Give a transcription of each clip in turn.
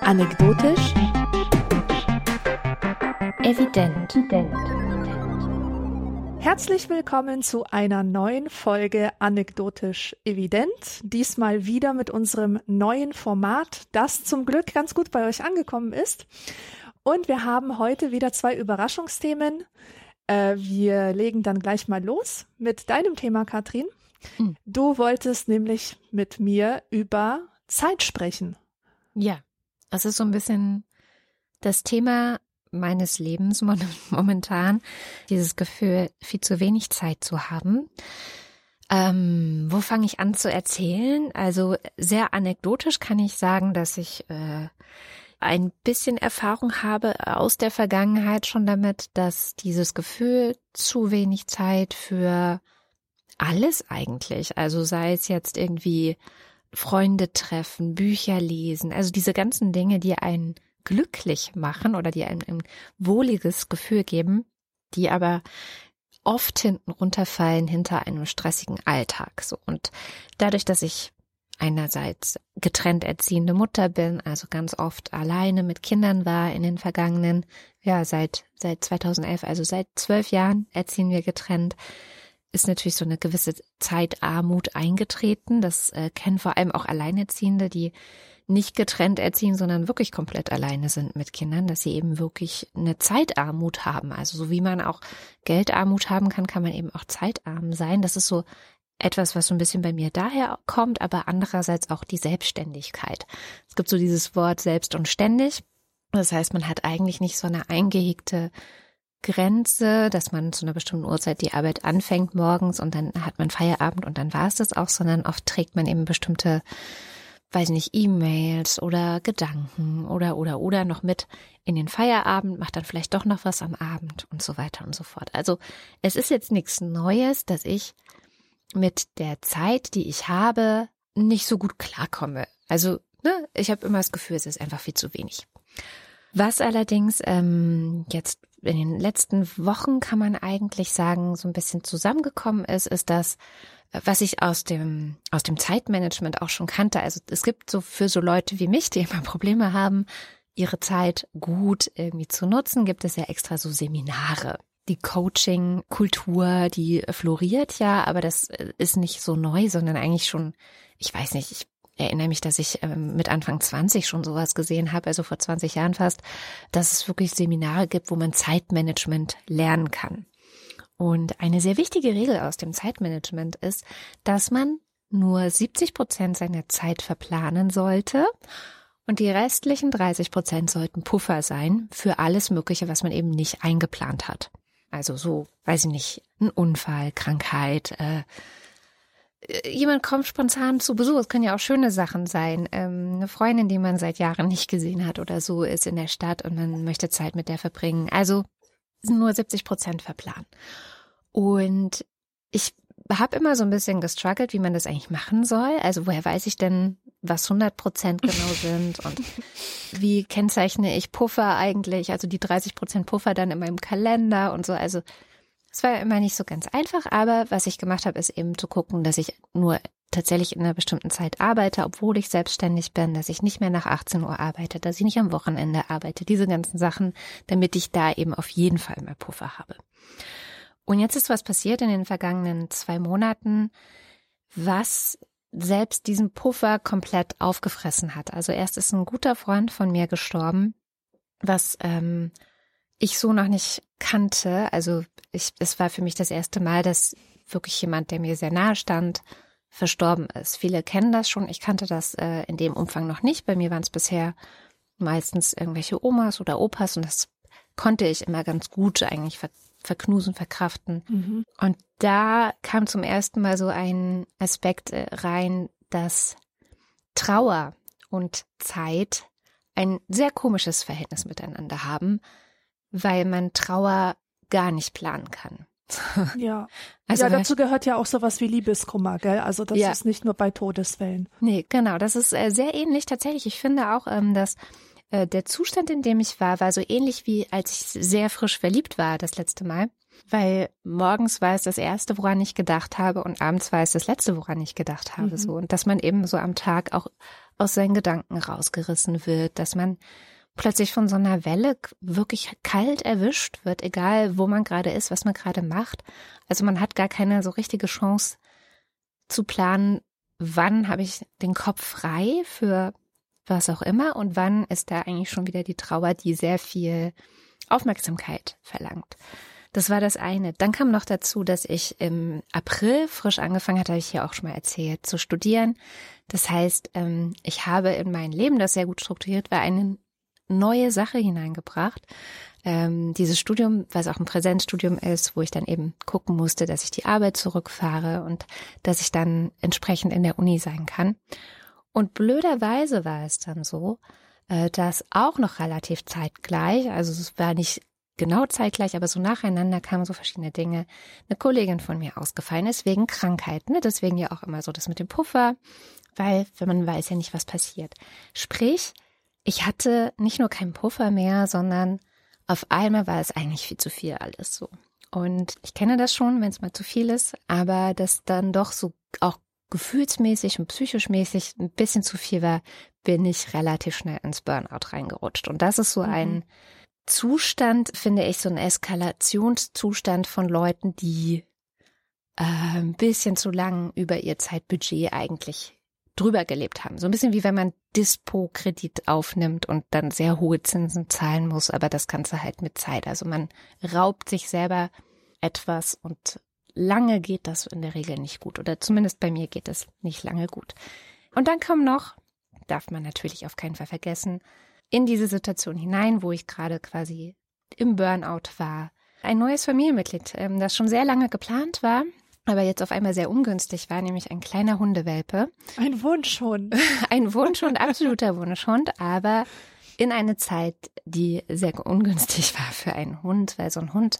Anekdotisch. Evident. Herzlich willkommen zu einer neuen Folge Anekdotisch Evident. Diesmal wieder mit unserem neuen Format, das zum Glück ganz gut bei euch angekommen ist. Und wir haben heute wieder zwei Überraschungsthemen. Äh, wir legen dann gleich mal los mit deinem Thema, Katrin. Mhm. Du wolltest nämlich mit mir über Zeit sprechen. Ja, es ist so ein bisschen das Thema meines Lebens momentan, dieses Gefühl, viel zu wenig Zeit zu haben. Ähm, wo fange ich an zu erzählen? Also sehr anekdotisch kann ich sagen, dass ich äh, ein bisschen Erfahrung habe aus der Vergangenheit schon damit, dass dieses Gefühl zu wenig Zeit für alles eigentlich, also sei es jetzt irgendwie Freunde treffen, Bücher lesen, also diese ganzen Dinge, die einen glücklich machen oder die einem ein wohliges Gefühl geben, die aber oft hinten runterfallen hinter einem stressigen Alltag. So und dadurch, dass ich einerseits getrennt erziehende Mutter bin, also ganz oft alleine mit Kindern war in den vergangenen, ja seit seit 2011, also seit zwölf Jahren erziehen wir getrennt ist natürlich so eine gewisse Zeitarmut eingetreten. Das äh, kennen vor allem auch Alleinerziehende, die nicht getrennt erziehen, sondern wirklich komplett alleine sind mit Kindern, dass sie eben wirklich eine Zeitarmut haben. Also so wie man auch Geldarmut haben kann, kann man eben auch zeitarm sein. Das ist so etwas, was so ein bisschen bei mir daher kommt, aber andererseits auch die Selbstständigkeit. Es gibt so dieses Wort selbst und ständig. Das heißt, man hat eigentlich nicht so eine eingehegte Grenze, dass man zu einer bestimmten Uhrzeit die Arbeit anfängt morgens und dann hat man Feierabend und dann war es das auch, sondern oft trägt man eben bestimmte, weiß nicht, E-Mails oder Gedanken oder oder oder noch mit in den Feierabend, macht dann vielleicht doch noch was am Abend und so weiter und so fort. Also es ist jetzt nichts Neues, dass ich mit der Zeit, die ich habe, nicht so gut klarkomme. Also ne, ich habe immer das Gefühl, es ist einfach viel zu wenig. Was allerdings ähm, jetzt in den letzten Wochen kann man eigentlich sagen, so ein bisschen zusammengekommen ist, ist das, was ich aus dem, aus dem Zeitmanagement auch schon kannte. Also es gibt so für so Leute wie mich, die immer Probleme haben, ihre Zeit gut irgendwie zu nutzen, gibt es ja extra so Seminare. Die Coaching-Kultur, die floriert ja, aber das ist nicht so neu, sondern eigentlich schon, ich weiß nicht, ich erinnere mich, dass ich ähm, mit Anfang 20 schon sowas gesehen habe, also vor 20 Jahren fast, dass es wirklich Seminare gibt, wo man Zeitmanagement lernen kann. Und eine sehr wichtige Regel aus dem Zeitmanagement ist, dass man nur 70 Prozent seiner Zeit verplanen sollte und die restlichen 30 Prozent sollten Puffer sein für alles Mögliche, was man eben nicht eingeplant hat. Also so, weiß ich nicht, ein Unfall, Krankheit, äh, jemand kommt spontan zu Besuch. Es können ja auch schöne Sachen sein. Ähm, eine Freundin, die man seit Jahren nicht gesehen hat oder so, ist in der Stadt und man möchte Zeit mit der verbringen. Also sind nur 70 Prozent verplant. Und ich habe immer so ein bisschen gestruggelt, wie man das eigentlich machen soll. Also woher weiß ich denn, was 100 Prozent genau sind und wie kennzeichne ich Puffer eigentlich, also die 30 Prozent Puffer dann in meinem Kalender und so. Also es war immer nicht so ganz einfach, aber was ich gemacht habe, ist eben zu gucken, dass ich nur tatsächlich in einer bestimmten Zeit arbeite, obwohl ich selbstständig bin, dass ich nicht mehr nach 18 Uhr arbeite, dass ich nicht am Wochenende arbeite, diese ganzen Sachen, damit ich da eben auf jeden Fall mehr Puffer habe. Und jetzt ist was passiert in den vergangenen zwei Monaten, was selbst diesen Puffer komplett aufgefressen hat. Also erst ist ein guter Freund von mir gestorben, was ähm, ich so noch nicht kannte. Also ich, es war für mich das erste Mal, dass wirklich jemand, der mir sehr nahe stand, verstorben ist. Viele kennen das schon. Ich kannte das äh, in dem Umfang noch nicht. Bei mir waren es bisher meistens irgendwelche Omas oder Opas und das konnte ich immer ganz gut eigentlich ver verknusen, verkraften. Mhm. Und da kam zum ersten Mal so ein Aspekt äh, rein, dass Trauer und Zeit ein sehr komisches Verhältnis miteinander haben, weil man Trauer gar nicht planen kann. Ja. Also ja, dazu gehört ja auch sowas wie Liebeskummer, gell? Also das Ja. ist nicht nur bei Todesfällen. Nee, genau, das ist äh, sehr ähnlich tatsächlich. Ich finde auch, ähm, dass Äh, der Zustand, in dem ich war, war so ähnlich wie als ich sehr frisch verliebt war das letzte Mal. Weil morgens war es das erste, woran ich gedacht habe, und abends war es das letzte, woran ich gedacht habe. Mhm. So. Und dass man eben so am Tag auch aus seinen Gedanken rausgerissen wird, dass man plötzlich von so einer Welle wirklich kalt erwischt wird, egal wo man gerade ist, was man gerade macht. Also man hat gar keine so richtige Chance zu planen, wann habe ich den Kopf frei für was auch immer und wann ist da eigentlich schon wieder die Trauer, die sehr viel Aufmerksamkeit verlangt. Das war das eine. Dann kam noch dazu, dass ich im April frisch angefangen hatte, habe ich hier auch schon mal erzählt, zu studieren. Das heißt, ähm, ich habe in mein Leben, das sehr gut strukturiert war, eine neue Sache hineingebracht. Ähm, dieses Studium, was auch ein Präsenzstudium ist, wo ich dann eben gucken musste, dass ich die Arbeit zurückfahre und dass ich dann entsprechend in der Uni sein kann. Und blöderweise war es dann so, äh, dass auch noch relativ zeitgleich, also es war nicht genau zeitgleich, aber so nacheinander kamen so verschiedene Dinge. Eine Kollegin von mir ausgefallen ist wegen Krankheit, ne? Deswegen ja auch immer so das mit dem Puffer, weil wenn man weiß ja nicht, was passiert. Sprich, ich hatte nicht nur keinen Puffer mehr, sondern auf einmal war es eigentlich viel zu viel alles so. Und ich kenne das schon, wenn es mal zu viel ist, aber das dann doch so auch gefühlsmäßig und psychisch mäßig ein bisschen zu viel war, bin ich relativ schnell ins Burnout reingerutscht. Und das ist so mhm. ein Zustand, finde ich, so ein Eskalationszustand von Leuten, die äh, ein bisschen zu lang über ihr Zeitbudget eigentlich drüber gelebt haben. So ein bisschen wie wenn man Dispo-Kredit aufnimmt und dann sehr hohe Zinsen zahlen muss, aber das Ganze halt mit Zeit. Also man raubt sich selber etwas und lange geht das in der Regel nicht gut. Oder zumindest bei mir geht es nicht lange gut. Und dann kommen noch, darf man natürlich auf keinen Fall vergessen, in diese Situation hinein, wo ich gerade quasi im Burnout war. Ein neues Familienmitglied, ähm, das schon sehr lange geplant war, aber jetzt auf einmal sehr ungünstig war, nämlich ein kleiner Hundewelpe. Ein Wunschhund. Ein Wunschhund, absoluter Wunschhund, aber in eine Zeit, die sehr ungünstig war für einen Hund, weil so ein Hund,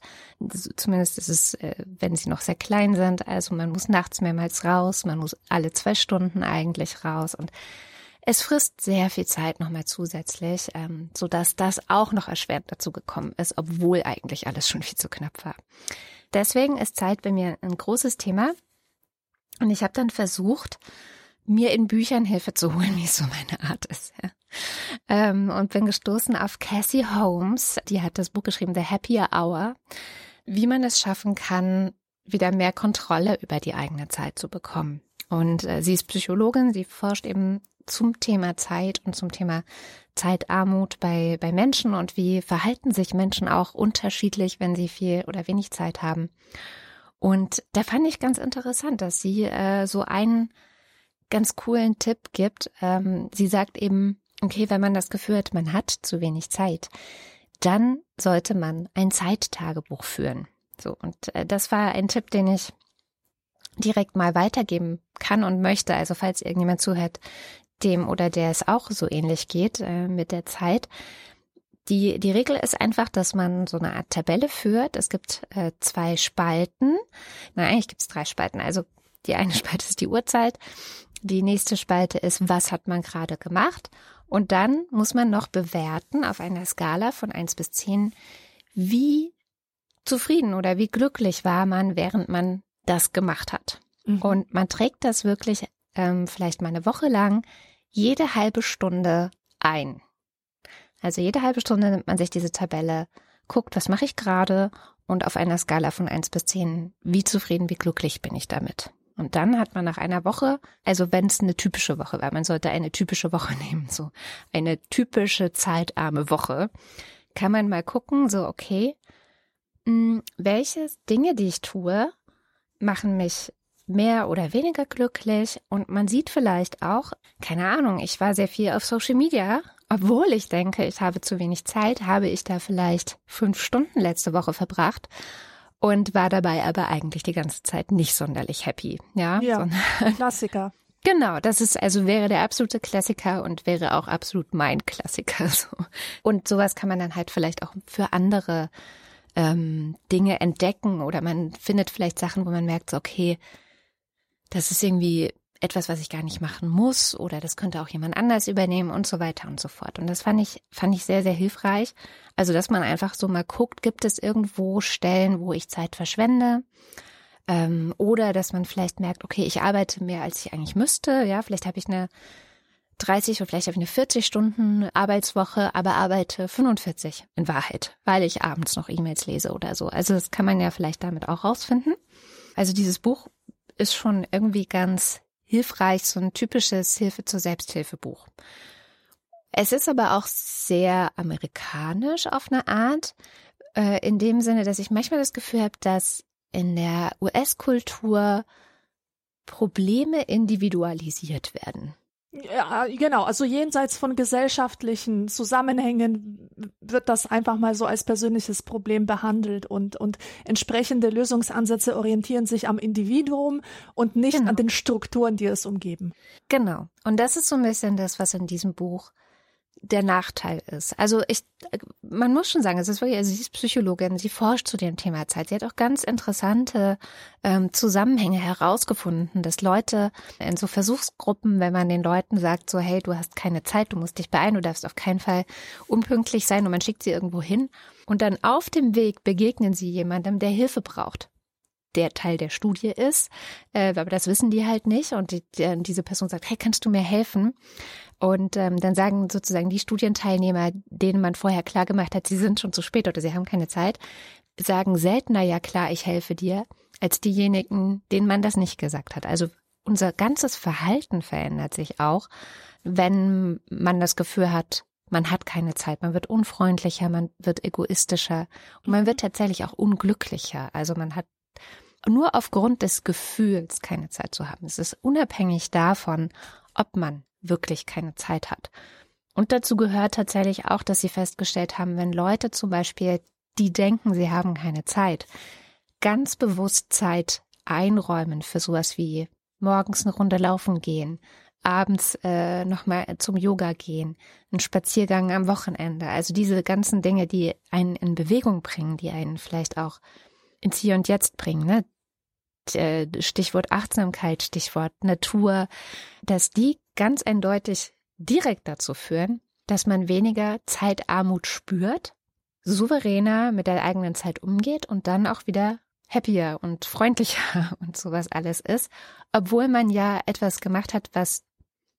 zumindest ist es, äh, wenn sie noch sehr klein sind, also man muss nachts mehrmals raus, man muss alle zwei Stunden eigentlich raus und es frisst sehr viel Zeit nochmal zusätzlich, ähm, so dass das auch noch erschwert dazu gekommen ist, obwohl eigentlich alles schon viel zu knapp war. Deswegen ist Zeit bei mir ein großes Thema. Und ich habe dann versucht, mir in Büchern Hilfe zu holen, wie es so meine Art ist. Ja. Ähm, und bin gestoßen auf Cassie Holmes. Die hat das Buch geschrieben, The Happier Hour, wie man es schaffen kann, wieder mehr Kontrolle über die eigene Zeit zu bekommen. Und äh, sie ist Psychologin, sie forscht eben zum Thema Zeit und zum Thema Zeitarmut bei, bei Menschen und wie verhalten sich Menschen auch unterschiedlich, wenn sie viel oder wenig Zeit haben. Und da fand ich ganz interessant, dass sie äh, so einen ganz coolen Tipp gibt. Ähm, sie sagt eben, okay, wenn man das Gefühl hat, man hat zu wenig Zeit, dann sollte man ein Zeittagebuch führen. So, und äh, das war ein Tipp, den ich direkt mal weitergeben kann und möchte. Also falls irgendjemand zuhört, dem oder der es auch so ähnlich geht äh, mit der Zeit. Die, die Regel ist einfach, dass man so eine Art Tabelle führt. Es gibt äh, zwei Spalten. Nein, eigentlich gibt es drei Spalten. Also die eine Spalte ist die Uhrzeit. Die nächste Spalte ist, was hat man gerade gemacht? Und dann muss man noch bewerten auf einer Skala von eins bis zehn, wie zufrieden oder wie glücklich war man, während man das gemacht hat. Mhm. Und man trägt das wirklich ähm, vielleicht mal eine Woche lang jede halbe Stunde ein. Also jede halbe Stunde nimmt man sich diese Tabelle, guckt, was mache ich gerade und auf einer Skala von eins bis zehn, wie zufrieden, wie glücklich bin ich damit. Und dann hat man nach einer Woche, also wenn es eine typische Woche war, man sollte eine typische Woche nehmen, so eine typische zeitarme Woche, kann man mal gucken, so okay, mh, hm, welche Dinge, die ich tue, machen mich mehr oder weniger glücklich? Und man sieht vielleicht auch, keine Ahnung, ich war sehr viel auf Social Media, obwohl ich denke, ich habe zu wenig Zeit, habe ich da vielleicht fünf Stunden letzte Woche verbracht und war dabei aber eigentlich die ganze Zeit nicht sonderlich happy. Ja, ja Klassiker. Genau, das ist also wäre der absolute Klassiker und wäre auch absolut mein Klassiker. So. Und sowas kann man dann halt vielleicht auch für andere ähm, Dinge entdecken oder man findet vielleicht Sachen, wo man merkt, so, okay, das ist irgendwie etwas, was ich gar nicht machen muss oder das könnte auch jemand anders übernehmen und so weiter und so fort. Und das fand ich, fand ich sehr, sehr hilfreich. Also, dass man einfach so mal guckt, gibt es irgendwo Stellen, wo ich Zeit verschwende? Ähm, oder dass man vielleicht merkt, okay, ich arbeite mehr, als ich eigentlich müsste. Ja, vielleicht habe ich eine 30 oder vielleicht habe ich eine 40 Stunden Arbeitswoche, aber arbeite 45 in Wahrheit, weil ich abends noch E-Mails lese oder so. Also das kann man ja vielleicht damit auch rausfinden. Also dieses Buch ist schon irgendwie ganz hilfreich, so ein typisches Hilfe zur Selbsthilfebuch. Es ist aber auch sehr amerikanisch auf eine Art, äh, in dem Sinne, dass ich manchmal das Gefühl habe, dass in der US-Kultur Probleme individualisiert werden. Ja, genau. Also jenseits von gesellschaftlichen Zusammenhängen wird das einfach mal so als persönliches Problem behandelt und, und entsprechende Lösungsansätze orientieren sich am Individuum und nicht genau. an den Strukturen, die es umgeben. Genau. Und das ist so ein bisschen das, was in diesem Buch der Nachteil ist. Also ich, man muss schon sagen, es ist wirklich, also sie ist Psychologin, sie forscht zu dem Thema Zeit. Sie hat auch ganz interessante ähm, Zusammenhänge herausgefunden, dass Leute in so Versuchsgruppen, wenn man den Leuten sagt, so hey, du hast keine Zeit, du musst dich beeilen, du darfst auf keinen Fall unpünktlich sein und man schickt sie irgendwo hin und dann auf dem Weg begegnen sie jemandem, der Hilfe braucht der Teil der Studie ist, äh, aber das wissen die halt nicht und die, die, diese Person sagt, hey, kannst du mir helfen? Und ähm, dann sagen sozusagen die Studienteilnehmer, denen man vorher klar gemacht hat, sie sind schon zu spät oder sie haben keine Zeit, sagen seltener, ja klar, ich helfe dir, als diejenigen, denen man das nicht gesagt hat. Also unser ganzes Verhalten verändert sich auch, wenn man das Gefühl hat, man hat keine Zeit, man wird unfreundlicher, man wird egoistischer und man wird tatsächlich auch unglücklicher. Also man hat nur aufgrund des Gefühls keine Zeit zu haben. Es ist unabhängig davon, ob man wirklich keine Zeit hat. Und dazu gehört tatsächlich auch, dass sie festgestellt haben, wenn Leute zum Beispiel, die denken, sie haben keine Zeit, ganz bewusst Zeit einräumen für sowas wie morgens eine Runde laufen gehen, abends äh, nochmal zum Yoga gehen, einen Spaziergang am Wochenende. Also diese ganzen Dinge, die einen in Bewegung bringen, die einen vielleicht auch ins Hier und Jetzt bringen. Ne? Äh, Stichwort Achtsamkeit, Stichwort Natur, dass die ganz eindeutig direkt dazu führen, dass man weniger Zeitarmut spürt, souveräner mit der eigenen Zeit umgeht und dann auch wieder happier und freundlicher und sowas alles ist, obwohl man ja etwas gemacht hat, was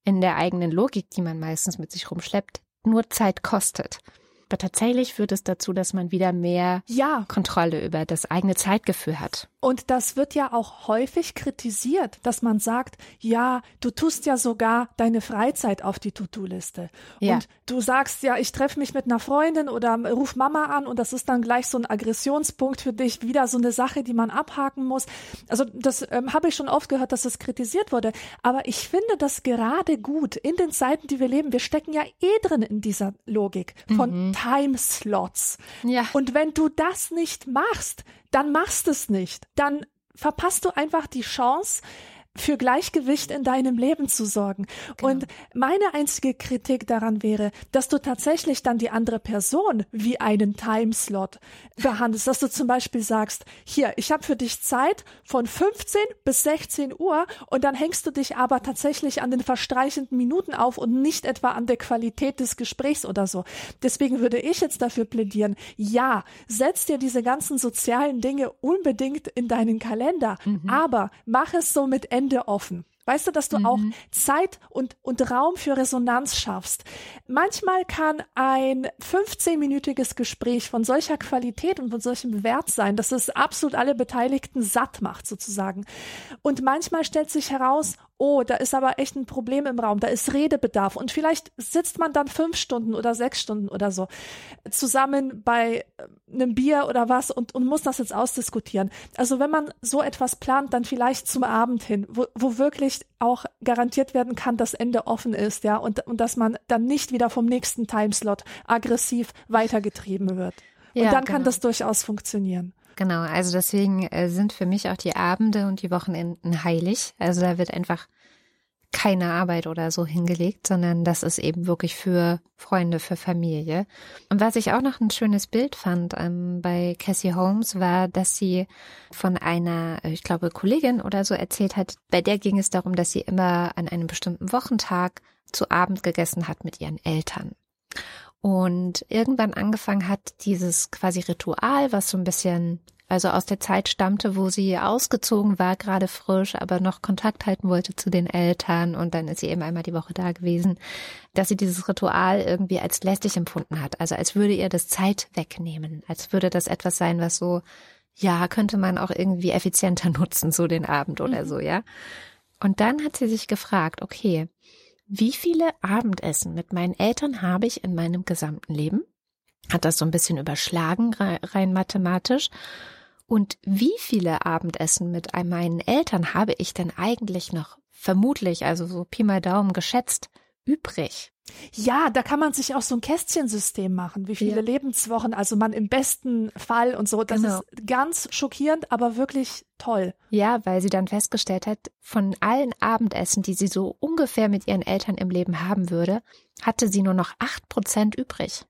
in der eigenen Logik, die man meistens mit sich rumschleppt, nur Zeit kostet. Aber tatsächlich führt es dazu, dass man wieder mehr ja. Kontrolle über das eigene Zeitgefühl hat. Und das wird ja auch häufig kritisiert, dass man sagt, ja, du tust ja sogar deine Freizeit auf die To-Do-Liste. Ja. Und du sagst ja, ich treffe mich mit einer Freundin oder ruf Mama an und das ist dann gleich so ein Aggressionspunkt für dich, wieder so eine Sache, die man abhaken muss. Also das ähm, habe ich schon oft gehört, dass es kritisiert wurde. Aber ich finde das gerade gut in den Zeiten, die wir leben. Wir stecken ja eh drin in dieser Logik von mhm. Timeslots. Ja. Und wenn du das nicht machst, dann machst es nicht. Dann verpasst du einfach die Chance, für Gleichgewicht in deinem Leben zu sorgen. Genau. Und meine einzige Kritik daran wäre, dass du tatsächlich dann die andere Person wie einen Timeslot behandelst, dass du zum Beispiel sagst, hier, ich habe für dich Zeit von 15 bis 16 Uhr und dann hängst du dich aber tatsächlich an den verstreichenden Minuten auf und nicht etwa an der Qualität des Gesprächs oder so. Deswegen würde ich jetzt dafür plädieren, ja, setz dir diese ganzen sozialen Dinge unbedingt in deinen Kalender, mhm. aber mach es so mit Ende Ende offen. Weißt du, dass du mhm. auch Zeit und, und Raum für Resonanz schaffst. Manchmal kann ein 15-minütiges Gespräch von solcher Qualität und von solchem Wert sein, dass es absolut alle Beteiligten satt macht, sozusagen. Und manchmal stellt sich heraus, oh, da ist aber echt ein Problem im Raum, da ist Redebedarf. Und vielleicht sitzt man dann fünf Stunden oder sechs Stunden oder so zusammen bei äh, einem Bier oder was und, und muss das jetzt ausdiskutieren. Also wenn man so etwas plant, dann vielleicht zum Abend hin, wo, wo wirklich auch garantiert werden kann, dass Ende offen ist, ja, und, und dass man dann nicht wieder vom nächsten Timeslot aggressiv weitergetrieben wird. Und ja, dann genau. kann das durchaus funktionieren. Genau, also deswegen äh, sind für mich auch die Abende und die Wochenenden heilig. Also da wird einfach keine Arbeit oder so hingelegt, sondern das ist eben wirklich für Freunde, für Familie. Und was ich auch noch ein schönes Bild fand ähm, bei Cassie Holmes war, dass sie von einer, ich glaube, Kollegin oder so erzählt hat, bei der ging es darum, dass sie immer an einem bestimmten Wochentag zu Abend gegessen hat mit ihren Eltern. Und irgendwann angefangen hat dieses quasi Ritual, was so ein bisschen also aus der Zeit stammte, wo sie ausgezogen war, gerade frisch, aber noch Kontakt halten wollte zu den Eltern und dann ist sie eben einmal die Woche da gewesen, dass sie dieses Ritual irgendwie als lästig empfunden hat, also als würde ihr das Zeit wegnehmen, als würde das etwas sein, was so, ja, könnte man auch irgendwie effizienter nutzen, so den Abend oder mhm. so, ja. Und dann hat sie sich gefragt, okay, wie viele Abendessen mit meinen Eltern habe ich in meinem gesamten Leben? Hat das so ein bisschen überschlagen, rein mathematisch. Und wie viele Abendessen mit meinen Eltern habe ich denn eigentlich noch vermutlich, also so Pi mal Daumen geschätzt, übrig? Ja, da kann man sich auch so ein Kästchensystem machen, wie viele ja. Lebenswochen, also man im besten Fall und so. Das genau. ist ganz schockierend, aber wirklich toll. Ja, weil sie dann festgestellt hat, von allen Abendessen, die sie so ungefähr mit ihren Eltern im Leben haben würde, hatte sie nur noch acht Prozent übrig.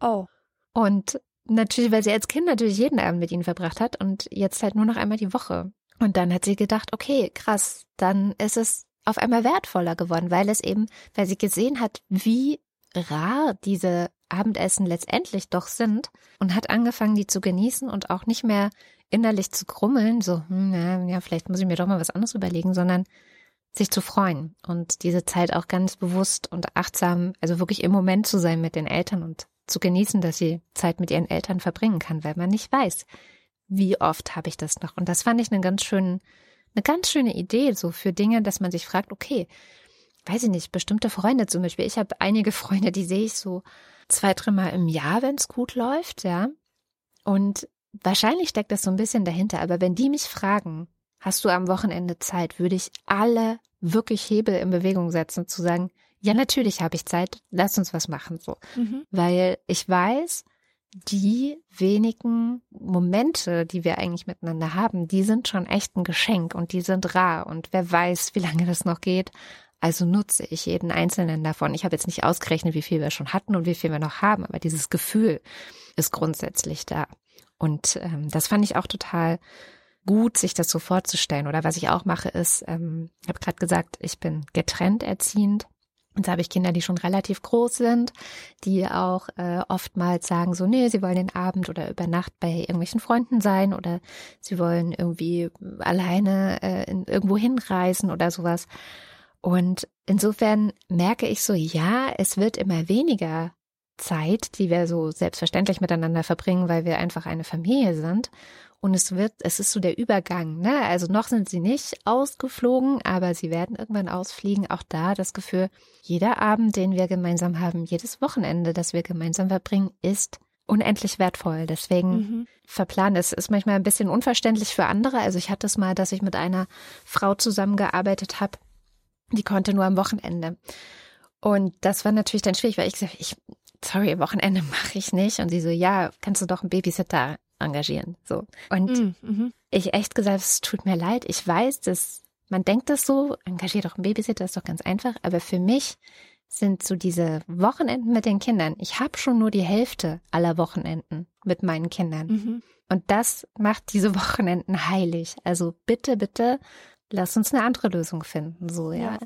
Oh. Und natürlich, weil sie als Kind natürlich jeden Abend mit ihnen verbracht hat und jetzt halt nur noch einmal die Woche. Und dann hat sie gedacht, okay, krass, dann ist es auf einmal wertvoller geworden, weil es eben, weil sie gesehen hat, wie rar diese Abendessen letztendlich doch sind und hat angefangen, die zu genießen und auch nicht mehr innerlich zu krummeln, so, hm, ja, ja, vielleicht muss ich mir doch mal was anderes überlegen, sondern sich zu freuen und diese Zeit auch ganz bewusst und achtsam, also wirklich im Moment zu sein mit den Eltern und zu genießen, dass sie Zeit mit ihren Eltern verbringen kann, weil man nicht weiß, wie oft habe ich das noch. Und das fand ich einen ganz schönen, eine ganz schöne Idee, so für Dinge, dass man sich fragt, okay, weiß ich nicht, bestimmte Freunde zum Beispiel. Ich habe einige Freunde, die sehe ich so zwei, dreimal im Jahr, wenn es gut läuft, ja. Und wahrscheinlich steckt das so ein bisschen dahinter. Aber wenn die mich fragen, hast du am Wochenende Zeit, würde ich alle wirklich Hebel in Bewegung setzen, zu sagen, ja, natürlich habe ich Zeit, lass uns was machen, so. Mhm. Weil ich weiß, die wenigen Momente, die wir eigentlich miteinander haben, die sind schon echt ein Geschenk und die sind rar und wer weiß, wie lange das noch geht. Also nutze ich jeden einzelnen davon. Ich habe jetzt nicht ausgerechnet, wie viel wir schon hatten und wie viel wir noch haben, aber dieses Gefühl ist grundsätzlich da. Und ähm, das fand ich auch total gut, sich das so vorzustellen. Oder was ich auch mache, ist, ähm, ich habe gerade gesagt, ich bin getrennt erziehend. Und da habe ich Kinder, die schon relativ groß sind, die auch äh, oftmals sagen so, nee, sie wollen den Abend oder über Nacht bei irgendwelchen Freunden sein oder sie wollen irgendwie alleine äh, in, irgendwo hinreisen oder sowas. Und insofern merke ich so, ja, es wird immer weniger Zeit, die wir so selbstverständlich miteinander verbringen, weil wir einfach eine Familie sind. Und es wird, es ist so der Übergang, ne? Also noch sind sie nicht ausgeflogen, aber sie werden irgendwann ausfliegen. Auch da das Gefühl, jeder Abend, den wir gemeinsam haben, jedes Wochenende, das wir gemeinsam verbringen, ist unendlich wertvoll. Deswegen mhm. verplanen. Es ist manchmal ein bisschen unverständlich für andere. Also ich hatte es mal, dass ich mit einer Frau zusammengearbeitet habe, die konnte nur am Wochenende. Und das war natürlich dann schwierig, weil ich gesagt ich, sorry, Wochenende mache ich nicht. Und sie so, ja, kannst du doch einen Babysitter engagieren. So. Und mm, mhm. ich echt gesagt, es tut mir leid. Ich weiß, dass man denkt das so, engagiert doch einen Babysitter, ist doch ganz einfach. Aber für mich sind so diese Wochenenden mit den Kindern. Ich habe schon nur die Hälfte aller Wochenenden mit meinen Kindern. Mhm. Und das macht diese Wochenenden heilig. Also bitte, bitte, lass uns eine andere Lösung finden. So, ja. ja.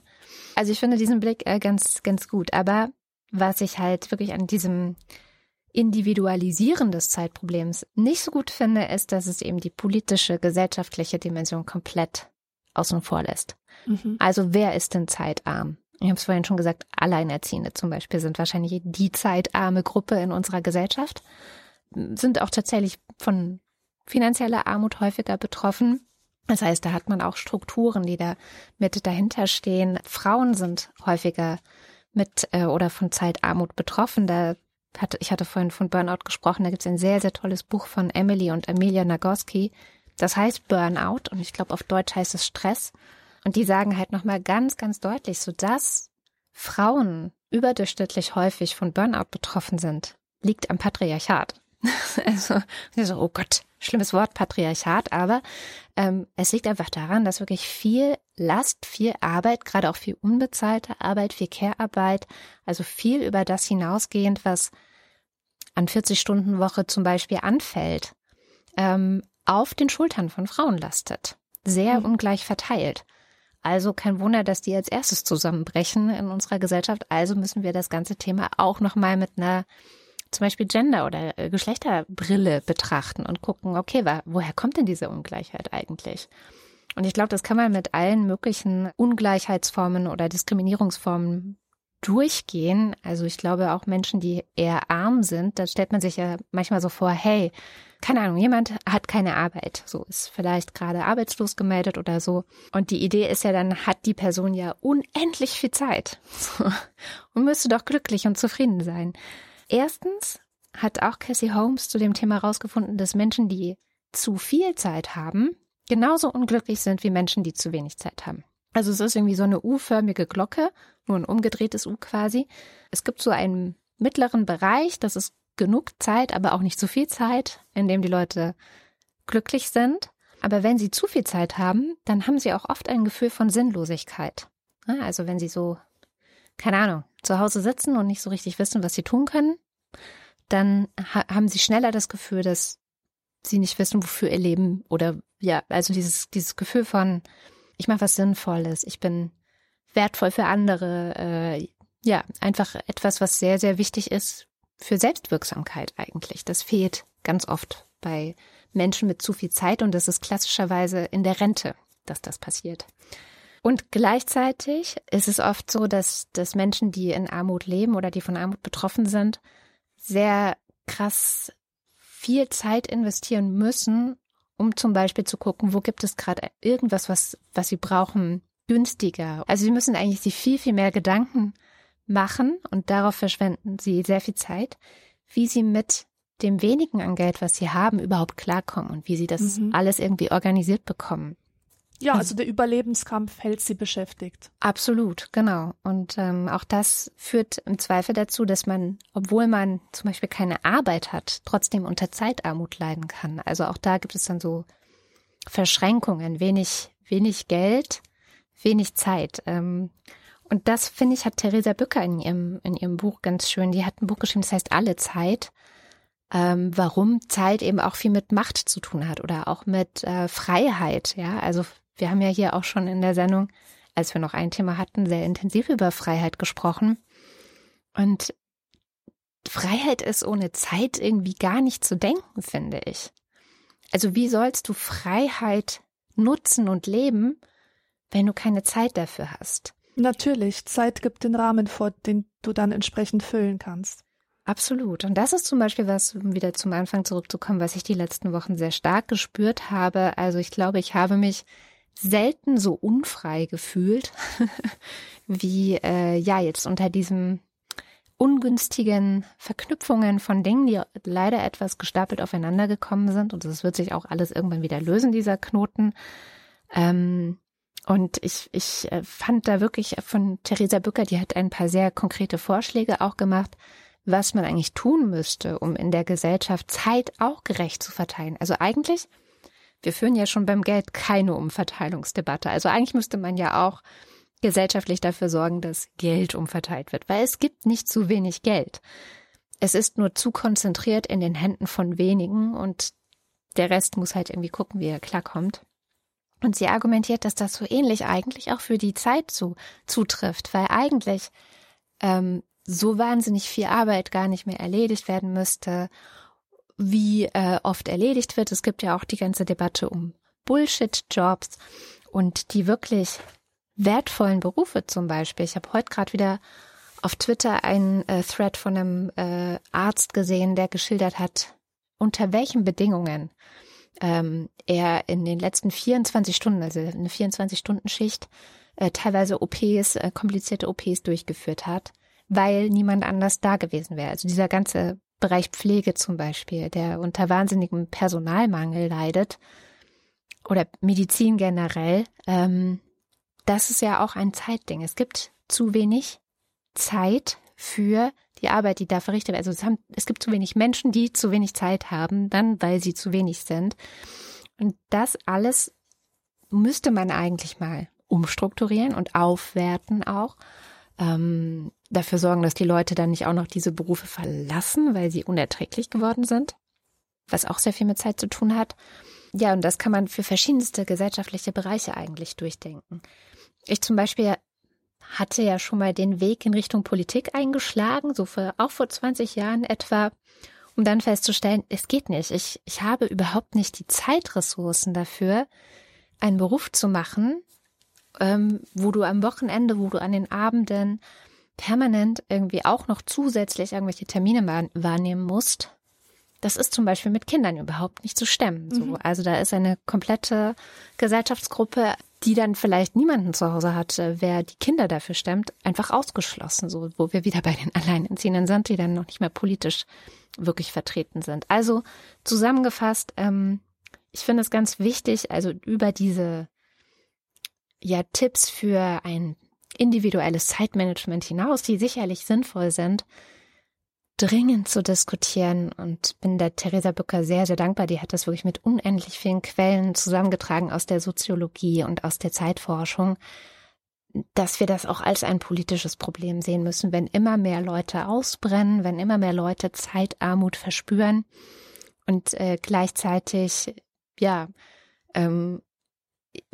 Also ich finde diesen Blick äh, ganz, ganz gut. Aber was ich halt wirklich an diesem Individualisieren des Zeitproblems nicht so gut finde, ist, dass es eben die politische, gesellschaftliche Dimension komplett außen vor lässt. Mhm. Also wer ist denn zeitarm? Ich habe es vorhin schon gesagt, Alleinerziehende zum Beispiel sind wahrscheinlich die zeitarme Gruppe in unserer Gesellschaft, sind auch tatsächlich von finanzieller Armut häufiger betroffen. Das heißt, da hat man auch Strukturen, die da mit dahinter stehen. Frauen sind häufiger mit äh, oder von Zeitarmut betroffen. Da hatte, ich hatte vorhin von Burnout gesprochen, da gibt es ein sehr, sehr tolles Buch von Emily und Amelia Nagoski. Das heißt Burnout und ich glaube auf Deutsch heißt es Stress. Und die sagen halt nochmal ganz, ganz deutlich, so dass Frauen überdurchschnittlich häufig von Burnout betroffen sind, liegt am Patriarchat. also, so, oh Gott, schlimmes Wort, Patriarchat, aber ähm, es liegt einfach daran, dass wirklich viel Last, viel Arbeit, gerade auch viel unbezahlte Arbeit, viel Care-Arbeit, also viel über das hinausgehend, was an 40-Stunden-Woche zum Beispiel anfällt, ähm, auf den Schultern von Frauen lastet. Sehr mhm. ungleich verteilt. Also kein Wunder, dass die als erstes zusammenbrechen in unserer Gesellschaft. Also müssen wir das ganze Thema auch nochmal mit einer zum Beispiel Gender- oder äh, Geschlechterbrille betrachten und gucken, okay, woher kommt denn diese Ungleichheit eigentlich? Und ich glaube, das kann man mit allen möglichen Ungleichheitsformen oder Diskriminierungsformen durchgehen. Also ich glaube auch Menschen, die eher arm sind, da stellt man sich ja manchmal so vor, hey, keine Ahnung, jemand hat keine Arbeit, so ist vielleicht gerade arbeitslos gemeldet oder so. Und die Idee ist ja dann, hat die Person ja unendlich viel Zeit und müsste doch glücklich und zufrieden sein. Erstens hat auch Cassie Holmes zu dem Thema herausgefunden, dass Menschen, die zu viel Zeit haben, genauso unglücklich sind wie Menschen, die zu wenig Zeit haben. Also es ist irgendwie so eine U-förmige Glocke, nur ein umgedrehtes U quasi. Es gibt so einen mittleren Bereich, das ist genug Zeit, aber auch nicht zu viel Zeit, in dem die Leute glücklich sind. Aber wenn sie zu viel Zeit haben, dann haben sie auch oft ein Gefühl von Sinnlosigkeit. Also wenn sie so, keine Ahnung, zu Hause sitzen und nicht so richtig wissen, was sie tun können, dann ha haben sie schneller das Gefühl, dass sie nicht wissen, wofür ihr Leben oder ja, also dieses, dieses Gefühl von, ich mache was Sinnvolles, ich bin wertvoll für andere, äh, ja, einfach etwas, was sehr, sehr wichtig ist für Selbstwirksamkeit eigentlich. Das fehlt ganz oft bei Menschen mit zu viel Zeit und das ist klassischerweise in der Rente, dass das passiert. Und gleichzeitig ist es oft so, dass, dass Menschen, die in Armut leben oder die von Armut betroffen sind, sehr krass viel Zeit investieren müssen, um zum Beispiel zu gucken, wo gibt es gerade irgendwas, was, was sie brauchen, günstiger. Also sie müssen eigentlich sich viel, viel mehr Gedanken machen und darauf verschwenden sie sehr viel Zeit, wie sie mit dem wenigen an Geld, was sie haben, überhaupt klarkommen und wie sie das mhm. alles irgendwie organisiert bekommen. Ja, also, also der Überlebenskampf hält sie beschäftigt. Absolut, genau. Und ähm, auch das führt im Zweifel dazu, dass man, obwohl man zum Beispiel keine Arbeit hat, trotzdem unter Zeitarmut leiden kann. Also auch da gibt es dann so Verschränkungen, wenig, wenig Geld, wenig Zeit. Ähm, und das, finde ich, hat Theresa Bücker in ihrem, in ihrem Buch ganz schön. Die hat ein Buch geschrieben, das heißt Alle Zeit. Ähm, warum Zeit eben auch viel mit Macht zu tun hat oder auch mit äh, Freiheit. Ja, also wir haben ja hier auch schon in der Sendung, als wir noch ein Thema hatten, sehr intensiv über Freiheit gesprochen. Und Freiheit ist ohne Zeit irgendwie gar nicht zu denken, finde ich. Also wie sollst du Freiheit nutzen und leben, wenn du keine Zeit dafür hast? Natürlich, Zeit gibt den Rahmen vor, den du dann entsprechend füllen kannst. Absolut. Und das ist zum Beispiel was, um wieder zum Anfang zurückzukommen, was ich die letzten Wochen sehr stark gespürt habe. Also ich glaube, ich habe mich selten so unfrei gefühlt wie äh, ja jetzt unter diesem ungünstigen Verknüpfungen von Dingen, die leider etwas gestapelt aufeinander gekommen sind. Und es wird sich auch alles irgendwann wieder lösen, dieser Knoten. Ähm, und ich, ich äh, fand da wirklich von Theresa Bücker, die hat ein paar sehr konkrete Vorschläge auch gemacht, was man eigentlich tun müsste, um in der Gesellschaft Zeit auch gerecht zu verteilen. Also eigentlich wir führen ja schon beim Geld keine Umverteilungsdebatte. Also eigentlich müsste man ja auch gesellschaftlich dafür sorgen, dass Geld umverteilt wird, weil es gibt nicht zu wenig Geld. Es ist nur zu konzentriert in den Händen von wenigen und der Rest muss halt irgendwie gucken, wie er klarkommt. Und sie argumentiert, dass das so ähnlich eigentlich auch für die Zeit so zutrifft, weil eigentlich ähm, so wahnsinnig viel Arbeit gar nicht mehr erledigt werden müsste wie äh, oft erledigt wird. Es gibt ja auch die ganze Debatte um Bullshit-Jobs und die wirklich wertvollen Berufe zum Beispiel. Ich habe heute gerade wieder auf Twitter einen äh, Thread von einem äh, Arzt gesehen, der geschildert hat, unter welchen Bedingungen ähm, er in den letzten 24 Stunden, also eine 24-Stunden-Schicht, äh, teilweise OPs, äh, komplizierte OPs durchgeführt hat, weil niemand anders da gewesen wäre. Also dieser ganze Bereich Pflege zum Beispiel, der unter wahnsinnigem Personalmangel leidet oder Medizin generell, ähm, das ist ja auch ein Zeitding. Es gibt zu wenig Zeit für die Arbeit, die da verrichtet wird. Also es, haben, es gibt zu wenig Menschen, die zu wenig Zeit haben, dann weil sie zu wenig sind. Und das alles müsste man eigentlich mal umstrukturieren und aufwerten auch. Ähm, dafür sorgen, dass die Leute dann nicht auch noch diese Berufe verlassen, weil sie unerträglich geworden sind, was auch sehr viel mit Zeit zu tun hat. Ja, und das kann man für verschiedenste gesellschaftliche Bereiche eigentlich durchdenken. Ich zum Beispiel hatte ja schon mal den Weg in Richtung Politik eingeschlagen, so für, auch vor 20 Jahren etwa, um dann festzustellen, es geht nicht. Ich, ich habe überhaupt nicht die Zeitressourcen dafür, einen Beruf zu machen, ähm, wo du am Wochenende, wo du an den Abenden permanent irgendwie auch noch zusätzlich irgendwelche Termine wahrnehmen musst. Das ist zum Beispiel mit Kindern überhaupt nicht zu stemmen. So. Mhm. Also da ist eine komplette Gesellschaftsgruppe, die dann vielleicht niemanden zu Hause hat, wer die Kinder dafür stemmt, einfach ausgeschlossen, so wo wir wieder bei den Alleinerziehenden sind, die dann noch nicht mehr politisch wirklich vertreten sind. Also zusammengefasst, ähm, ich finde es ganz wichtig, also über diese ja Tipps für ein individuelles Zeitmanagement hinaus, die sicherlich sinnvoll sind, dringend zu diskutieren und bin der Theresa Bücker sehr, sehr dankbar. Die hat das wirklich mit unendlich vielen Quellen zusammengetragen aus der Soziologie und aus der Zeitforschung, dass wir das auch als ein politisches Problem sehen müssen, wenn immer mehr Leute ausbrennen, wenn immer mehr Leute Zeitarmut verspüren und äh, gleichzeitig, ja, ähm,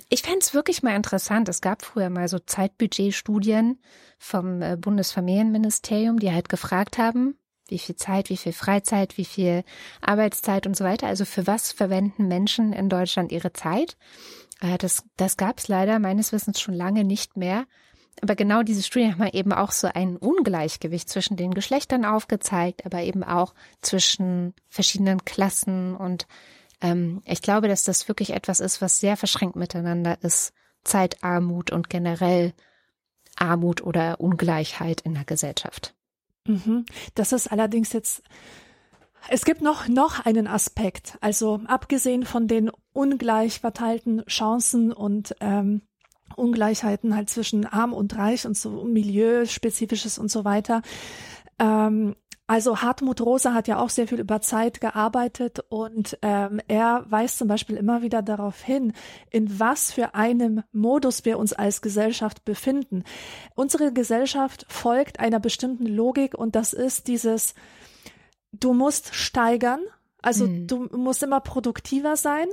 ich fände es wirklich mal interessant. Es gab früher mal so Zeitbudgetstudien vom äh, Bundesfamilienministerium, die halt gefragt haben, wie viel Zeit, wie viel Freizeit, wie viel Arbeitszeit und so weiter. Also für was verwenden Menschen in Deutschland ihre Zeit? Äh, das, das gab es leider meines Wissens schon lange nicht mehr. Aber genau diese Studien haben eben auch so ein Ungleichgewicht zwischen den Geschlechtern aufgezeigt, aber eben auch zwischen verschiedenen Klassen und ähm, ich glaube, dass das wirklich etwas ist, was sehr verschränkt miteinander ist. Zeitarmut und generell Armut oder Ungleichheit in der Gesellschaft. Mhm. Das ist allerdings jetzt es gibt noch, noch einen Aspekt. Also abgesehen von den ungleich verteilten Chancen und ähm, Ungleichheiten halt zwischen arm und reich und so milieuspezifisches und so weiter, ähm, also Hartmut Rosa hat ja auch sehr viel über Zeit gearbeitet und ähm, er weist zum Beispiel immer wieder darauf hin, in was für einem Modus wir uns als Gesellschaft befinden. Unsere Gesellschaft folgt einer bestimmten Logik und das ist dieses, du musst steigern, also mhm. du musst immer produktiver sein,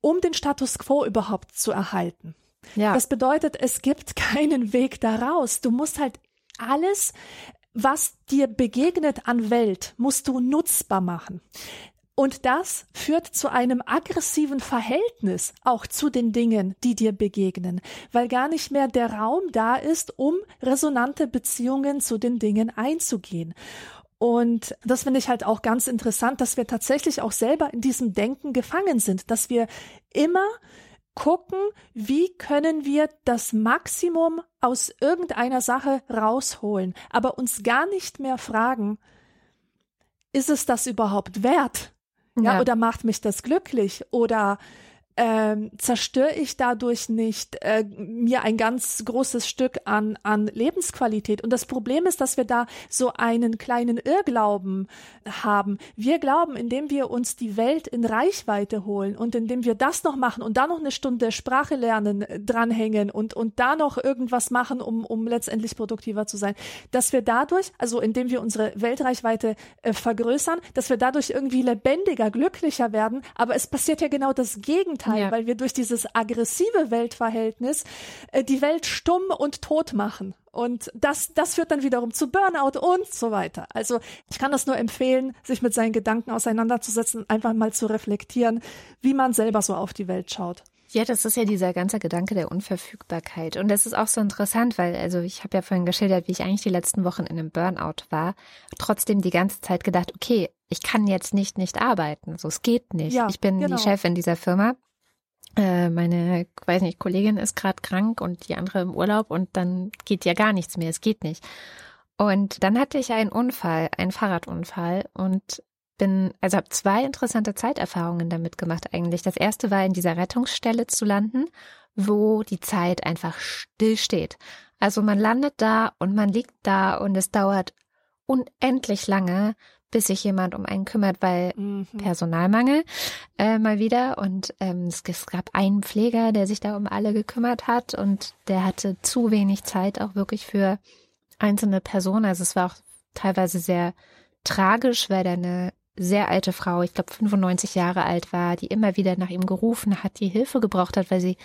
um den Status quo überhaupt zu erhalten. Ja. Das bedeutet, es gibt keinen Weg daraus. Du musst halt alles was dir begegnet an Welt, musst du nutzbar machen. Und das führt zu einem aggressiven Verhältnis auch zu den Dingen, die dir begegnen, weil gar nicht mehr der Raum da ist, um resonante Beziehungen zu den Dingen einzugehen. Und das finde ich halt auch ganz interessant, dass wir tatsächlich auch selber in diesem Denken gefangen sind, dass wir immer gucken, wie können wir das Maximum aus irgendeiner Sache rausholen, aber uns gar nicht mehr fragen, ist es das überhaupt wert? Ja, ja. oder macht mich das glücklich? Oder ähm, zerstöre ich dadurch nicht äh, mir ein ganz großes Stück an, an Lebensqualität. Und das Problem ist, dass wir da so einen kleinen Irrglauben haben. Wir glauben, indem wir uns die Welt in Reichweite holen und indem wir das noch machen und da noch eine Stunde Sprache lernen äh, dranhängen und, und da noch irgendwas machen, um, um letztendlich produktiver zu sein, dass wir dadurch, also indem wir unsere Weltreichweite äh, vergrößern, dass wir dadurch irgendwie lebendiger, glücklicher werden. Aber es passiert ja genau das Gegenteil. Gegenteil, ja. weil wir durch dieses aggressive Weltverhältnis äh, die Welt stumm und tot machen. Und das, das führt dann wiederum zu Burnout und so weiter. Also ich kann das nur empfehlen, sich mit seinen Gedanken auseinanderzusetzen, einfach mal zu reflektieren, wie man selber so auf die Welt schaut. Ja, das ist ja dieser ganze Gedanke der Unverfügbarkeit. Und das ist auch so interessant, weil, also ich habe ja vorhin geschildert, wie ich eigentlich die letzten Wochen in einem Burnout war, trotzdem die ganze Zeit gedacht, okay, ich kann jetzt nicht nicht arbeiten. So, es geht nicht. Ja, ich bin genau. die Chefin dieser Firma meine, weiß nicht, Kollegin ist gerade krank und die andere im Urlaub und dann geht ja gar nichts mehr, es geht nicht. Und dann hatte ich einen Unfall, einen Fahrradunfall und bin, also habe zwei interessante Zeiterfahrungen damit gemacht eigentlich. Das erste war in dieser Rettungsstelle zu landen, wo die Zeit einfach still steht. Also man landet da und man liegt da und es dauert unendlich lange, bis sich jemand um einen kümmert, weil Mhm. Personalmangel äh, mal wieder. Und ähm, es, es gab einen Pfleger, der sich da um alle gekümmert hat und der hatte zu wenig Zeit auch wirklich für einzelne Personen. Also es war auch teilweise sehr tragisch, weil da eine sehr alte Frau, ich glaube 95 Jahre alt war, die immer wieder nach ihm gerufen hat, die Hilfe gebraucht hat, weil sie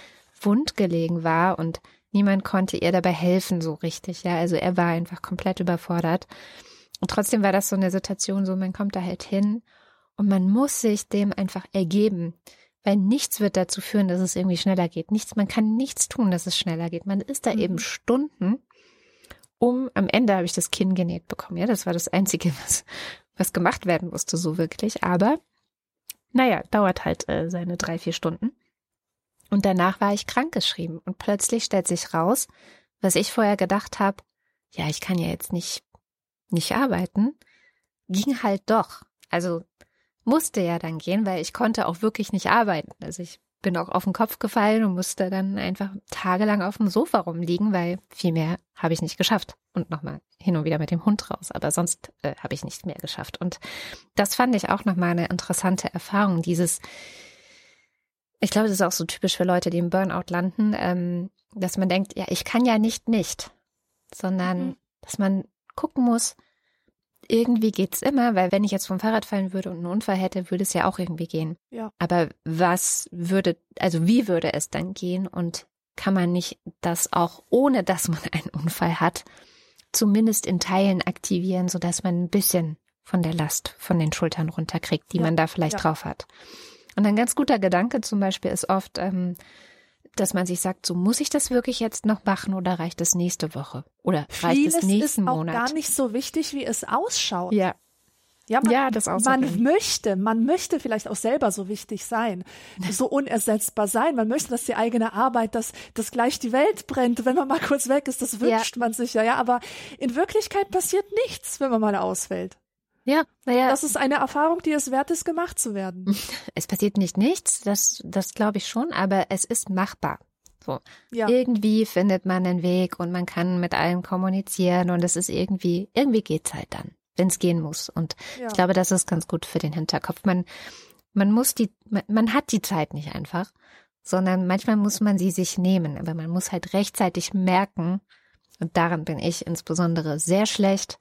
wund gelegen war und niemand konnte ihr dabei helfen so richtig. Ja, also er war einfach komplett überfordert. Und trotzdem war das so eine Situation, so man kommt da halt hin und man muss sich dem einfach ergeben, weil nichts wird dazu führen, dass es irgendwie schneller geht. Nichts, man kann nichts tun, dass es schneller geht. Man ist da Mhm. eben Stunden, um am Ende habe ich das Kinn genäht bekommen. Ja, das war das Einzige, was, was gemacht werden musste, so wirklich. Aber naja, dauert halt äh, seine drei, vier Stunden. Und danach war ich krankgeschrieben. Und plötzlich stellt sich raus, was ich vorher gedacht habe, ja, ich kann ja jetzt nicht, nicht arbeiten, ging halt doch. Also musste ja dann gehen, weil ich konnte auch wirklich nicht arbeiten. Also ich bin auch auf den Kopf gefallen und musste dann einfach tagelang auf dem Sofa rumliegen, weil viel mehr habe ich nicht geschafft. Und nochmal hin und wieder mit dem Hund raus. Aber sonst äh, habe ich nicht mehr geschafft. Und das fand ich auch nochmal eine interessante Erfahrung. Dieses, ich glaube, das ist auch so typisch für Leute, die im Burnout landen, ähm, dass man denkt, ja, ich kann ja nicht nicht, sondern Mhm. dass man gucken muss, irgendwie geht's immer, weil wenn ich jetzt vom Fahrrad fallen würde und einen Unfall hätte, würde es ja auch irgendwie gehen. Ja. Aber was würde, also wie würde es dann gehen und kann man nicht das auch ohne, dass man einen Unfall hat, zumindest in Teilen aktivieren, sodass man ein bisschen von der Last von den Schultern runterkriegt, die Ja, man da vielleicht ja. drauf hat. Und ein ganz guter Gedanke zum Beispiel ist oft, ähm, dass man sich sagt, so muss ich das wirklich jetzt noch machen oder reicht es nächste Woche? Oder reicht es nächsten ist auch Monat? gar nicht so wichtig, wie es ausschaut. ja, Ja, man, Ja, das man außerdem. möchte, man möchte vielleicht auch selber so wichtig sein, so unersetzbar sein. Man möchte, dass die eigene Arbeit, dass, dass gleich die Welt brennt, wenn man mal kurz weg ist. Das Ja. wünscht man sich ja, ja. Aber in Wirklichkeit passiert nichts, wenn man mal ausfällt. Ja, naja, Das ist eine Erfahrung, die es wert ist, gemacht zu werden. es passiert nicht nichts, das, das glaube ich schon, aber es ist machbar. So. Ja. Irgendwie findet man einen Weg und man kann mit allen kommunizieren und es ist irgendwie, irgendwie geht's halt dann, wenn es gehen muss. Und Ja. ich glaube, das ist ganz gut für den Hinterkopf. Man, man muss die, man, man hat die Zeit nicht einfach, sondern manchmal muss man sie sich nehmen, aber man muss halt rechtzeitig merken, und daran bin ich insbesondere sehr schlecht,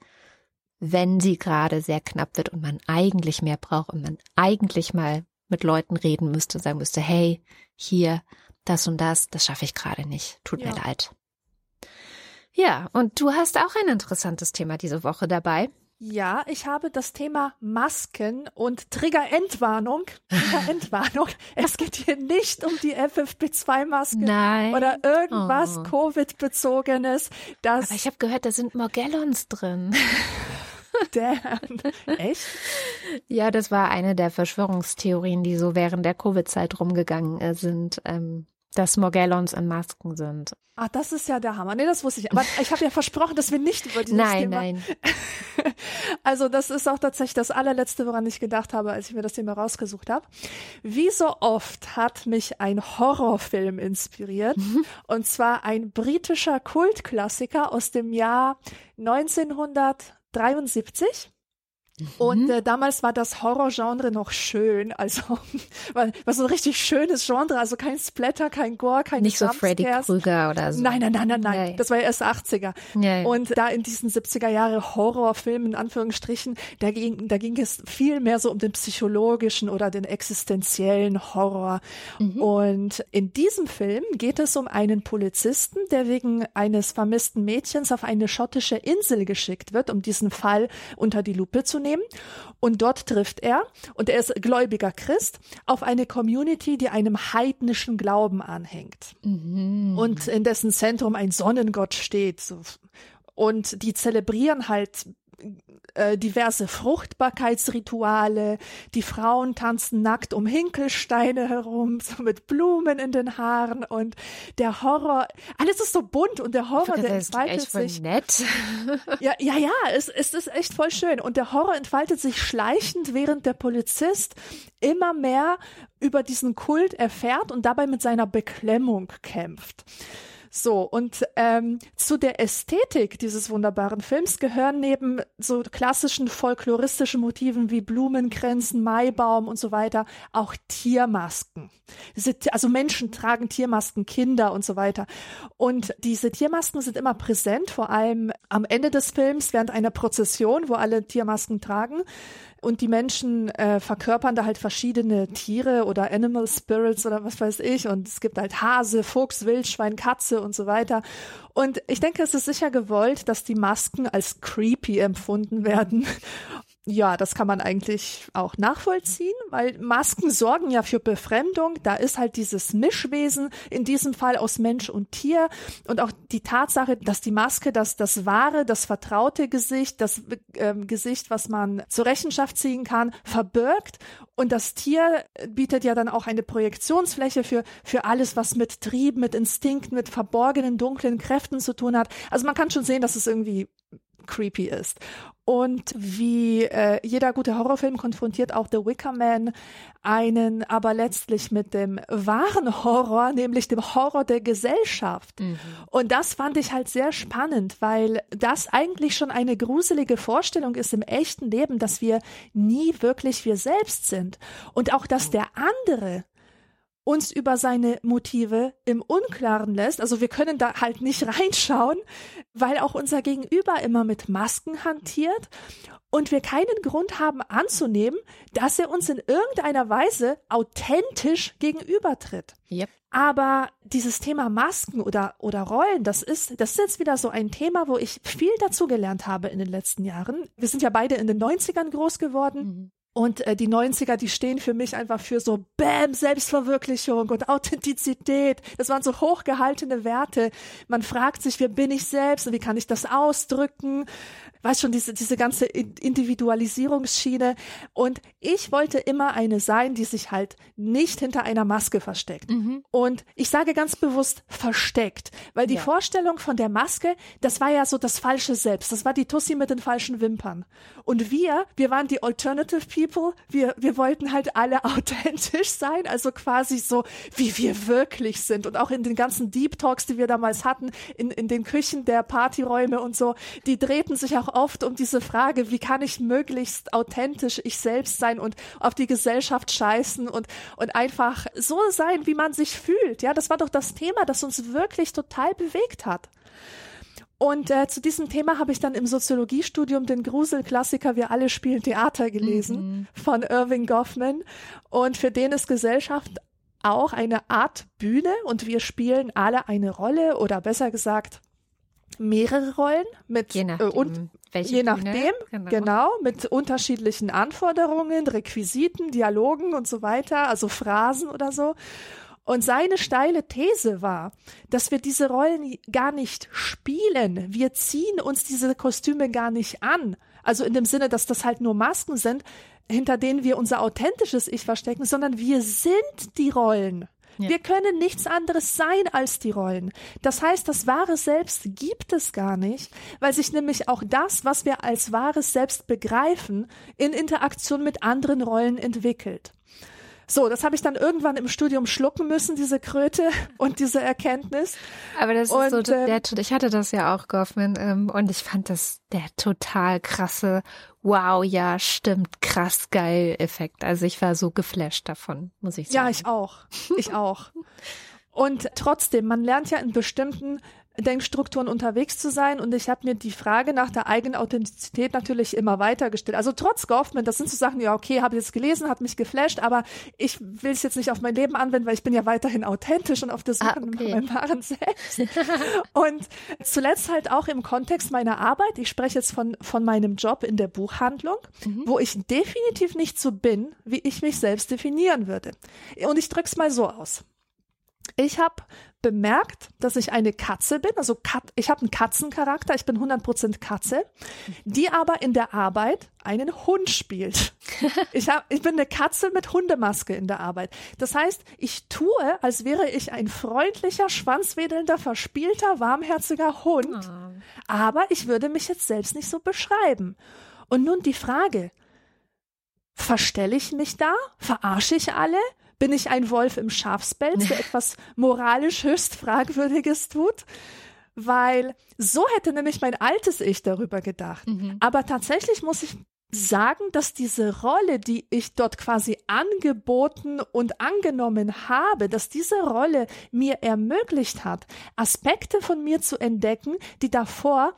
wenn sie gerade sehr knapp wird und man eigentlich mehr braucht und man eigentlich mal mit Leuten reden müsste, sagen müsste, hey, hier, das und das, das schaffe ich gerade nicht. Tut mir Ja. leid. Ja, und du hast auch ein interessantes Thema diese Woche dabei. Ja, ich habe das Thema Masken und Trigger-Entwarnung. Trigger-Entwarnung. es geht hier nicht um die FFP2-Maske Nein. oder irgendwas Oh. Covid-bezogenes. Aber ich habe gehört, da sind Morgellons drin. Damn. Echt? Ja, das war eine der Verschwörungstheorien, die so während der Covid-Zeit rumgegangen äh, sind, ähm, dass Morgellons in Masken sind. Ah, das ist ja der Hammer. Nee, das wusste ich. Aber ich habe ja versprochen, dass wir nicht über dieses Nein, Thema. nein. Also das ist auch tatsächlich das allerletzte, woran ich gedacht habe, als ich mir das Thema rausgesucht habe. Wie so oft hat mich ein Horrorfilm inspiriert. Mhm. Und zwar ein britischer Kultklassiker aus dem Jahr 1973. Und Mhm. äh, damals war das Horrorgenre noch schön, also war, war so ein richtig schönes Genre, also kein Splatter, kein Gore, kein Nicht so Freddy. Krüger oder so. Nein, nein, nein, nein, nein. Nee. Das war ja erst 80er. Ja, ja. Und da in diesen 70er Jahre Horrorfilmen, in Anführungsstrichen, da ging, da ging es viel mehr so um den psychologischen oder den existenziellen Horror. Mhm. Und in diesem Film geht es um einen Polizisten, der wegen eines vermissten Mädchens auf eine schottische Insel geschickt wird, um diesen Fall unter die Lupe zu nehmen. Und dort trifft er, und er ist gläubiger Christ, auf eine Community, die einem heidnischen Glauben anhängt Mhm. und in dessen Zentrum ein Sonnengott steht. Und die zelebrieren halt äh, diverse Fruchtbarkeitsrituale. Die Frauen tanzen nackt um Hinkelsteine herum, so mit Blumen in den Haaren und der Horror, alles ist so bunt und der Horror, der entfaltet echt voll sich. nett. Ja, ja, ja, es, es ist echt voll schön. Und der Horror entfaltet sich schleichend, während der Polizist immer mehr über diesen Kult erfährt und dabei mit seiner Beklemmung kämpft. So, und ähm, zu der Ästhetik dieses wunderbaren Films gehören neben so klassischen folkloristischen Motiven wie Blumenkränzen, Maibaum und so weiter auch Tiermasken. Also Menschen tragen Tiermasken, Kinder und so weiter. Und diese Tiermasken sind immer präsent, vor allem am Ende des Films während einer Prozession, wo alle Tiermasken tragen und die Menschen äh, verkörpern da halt verschiedene Tiere oder Animal Spirits oder was weiß ich und es gibt halt Hase, Fuchs, Wildschwein, Katze und so weiter. Und ich denke, es ist sicher gewollt, dass die Masken als creepy empfunden werden ja, das kann man eigentlich auch nachvollziehen, weil Masken sorgen ja für Befremdung. Da ist halt dieses Mischwesen, in diesem Fall aus Mensch und Tier. Und auch die Tatsache, dass die Maske das, das wahre, das vertraute Gesicht, das äh, Gesicht, was man zur Rechenschaft ziehen kann, verbirgt. Und das Tier bietet ja dann auch eine Projektionsfläche für, für alles, was mit Trieb, mit Instinkt, mit verborgenen, dunklen Kräften zu tun hat. Also man kann schon sehen, dass es irgendwie creepy ist. Und wie äh, jeder gute Horrorfilm konfrontiert auch The Wicker Man einen aber letztlich mit dem wahren Horror, nämlich dem Horror der Gesellschaft. Mhm. Und das fand ich halt sehr spannend, weil das eigentlich schon eine gruselige Vorstellung ist im echten Leben, dass wir nie wirklich wir selbst sind. Und auch, dass der andere uns über seine Motive im Unklaren lässt. Also wir können da halt nicht reinschauen, weil auch unser Gegenüber immer mit Masken hantiert und wir keinen Grund haben anzunehmen, dass er uns in irgendeiner Weise authentisch gegenübertritt. Yep. Aber dieses Thema Masken oder, oder Rollen, das ist, das ist jetzt wieder so ein Thema, wo ich viel dazu gelernt habe in den letzten Jahren. Wir sind ja beide in den 90ern groß geworden. Mhm. Und äh, die 90er, die stehen für mich einfach für so Bäm, Selbstverwirklichung und Authentizität. Das waren so hochgehaltene Werte. Man fragt sich, wer bin ich selbst und wie kann ich das ausdrücken? Weiß schon, diese, diese ganze Individualisierungsschiene. Und ich wollte immer eine sein, die sich halt nicht hinter einer Maske versteckt. Mhm. Und ich sage ganz bewusst versteckt, weil die ja. Vorstellung von der Maske, das war ja so das falsche Selbst. Das war die Tussi mit den falschen Wimpern. Und wir, wir waren die Alternative People. Wir, wir wollten halt alle authentisch sein, also quasi so, wie wir wirklich sind. Und auch in den ganzen Deep Talks, die wir damals hatten, in, in den Küchen der Partyräume und so, die drehten sich auch oft um diese Frage, wie kann ich möglichst authentisch ich selbst sein und auf die Gesellschaft scheißen und, und einfach so sein, wie man sich fühlt. Ja, das war doch das Thema, das uns wirklich total bewegt hat. Und äh, zu diesem Thema habe ich dann im Soziologiestudium den Gruselklassiker Wir alle spielen Theater gelesen mhm. von Irving Goffman. Und für den ist Gesellschaft auch eine Art Bühne und wir spielen alle eine Rolle oder besser gesagt mehrere Rollen mit je nachdem, äh, und je nachdem genau. genau. mit unterschiedlichen Anforderungen, Requisiten, Dialogen und so weiter, also Phrasen oder so. Und seine steile These war, dass wir diese Rollen gar nicht spielen. Wir ziehen uns diese Kostüme gar nicht an. Also in dem Sinne, dass das halt nur Masken sind, hinter denen wir unser authentisches Ich verstecken, sondern wir sind die Rollen. Ja. Wir können nichts anderes sein als die Rollen. Das heißt, das wahre Selbst gibt es gar nicht, weil sich nämlich auch das, was wir als wahres Selbst begreifen, in Interaktion mit anderen Rollen entwickelt. So, das habe ich dann irgendwann im Studium schlucken müssen, diese Kröte und diese Erkenntnis. Aber das und, ist so, der, ähm, ich hatte das ja auch, Goffman, ähm, und ich fand das der total krasse, wow, ja, stimmt, krass geil Effekt. Also ich war so geflasht davon, muss ich sagen. Ja, ich auch. Ich auch. Und trotzdem, man lernt ja in bestimmten Denkstrukturen unterwegs zu sein und ich habe mir die Frage nach der eigenen Authentizität natürlich immer weiter gestellt. Also trotz Goffman, das sind so Sachen, ja okay, habe ich jetzt gelesen, hat mich geflasht, aber ich will es jetzt nicht auf mein Leben anwenden, weil ich bin ja weiterhin authentisch und auf der Suche ah, okay. nach meinem wahren Selbst. und zuletzt halt auch im Kontext meiner Arbeit, ich spreche jetzt von, von meinem Job in der Buchhandlung, mhm. wo ich definitiv nicht so bin, wie ich mich selbst definieren würde. Und ich drück's mal so aus. Ich habe bemerkt, dass ich eine Katze bin, also Kat ich habe einen Katzencharakter, ich bin 100% Katze, die aber in der Arbeit einen Hund spielt. Ich, hab, ich bin eine Katze mit Hundemaske in der Arbeit. Das heißt, ich tue, als wäre ich ein freundlicher, schwanzwedelnder, verspielter, warmherziger Hund, oh. aber ich würde mich jetzt selbst nicht so beschreiben. Und nun die Frage, verstelle ich mich da? Verarsche ich alle? Bin ich ein Wolf im Schafspelz, der etwas moralisch höchst Fragwürdiges tut? Weil so hätte nämlich mein altes Ich darüber gedacht. Mhm. Aber tatsächlich muss ich sagen, dass diese Rolle, die ich dort quasi angeboten und angenommen habe, dass diese Rolle mir ermöglicht hat, Aspekte von mir zu entdecken, die davor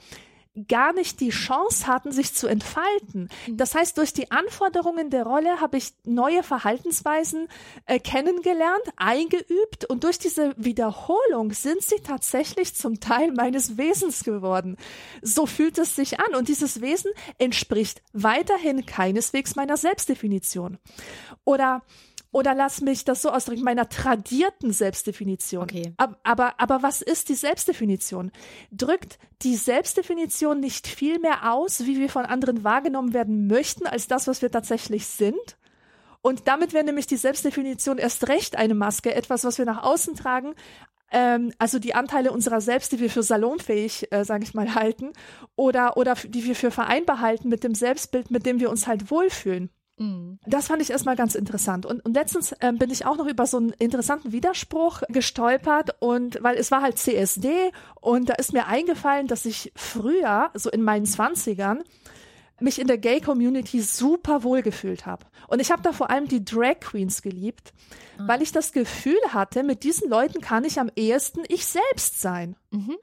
gar nicht die Chance hatten, sich zu entfalten. Mhm. Das heißt, durch die Anforderungen der Rolle habe ich neue Verhaltensweisen äh, kennengelernt, eingeübt und durch diese Wiederholung sind sie tatsächlich zum Teil meines Wesens geworden. So fühlt es sich an und dieses Wesen entspricht weiterhin keineswegs meiner Selbstdefinition. Oder oder lass mich das so ausdrücken, meiner tradierten Selbstdefinition. Okay. Aber, aber, aber was ist die Selbstdefinition? Drückt die Selbstdefinition nicht viel mehr aus, wie wir von anderen wahrgenommen werden möchten, als das, was wir tatsächlich sind? Und damit wäre nämlich die Selbstdefinition erst recht eine Maske, etwas, was wir nach außen tragen, ähm, also die Anteile unserer selbst, die wir für salonfähig, äh, sage ich mal, halten, oder, oder die wir für vereinbar halten mit dem Selbstbild, mit dem wir uns halt wohlfühlen. Mhm. Das fand ich erstmal ganz interessant. Und, und letztens äh, bin ich auch noch über so einen interessanten Widerspruch gestolpert und weil es war halt CSD und da ist mir eingefallen, dass ich früher, so in meinen Zwanzigern, mich in der Gay-Community super wohl gefühlt habe. Und ich habe da vor allem die Drag Queens geliebt, mhm. weil ich das Gefühl hatte, mit diesen Leuten kann ich am ehesten ich selbst sein. Mhm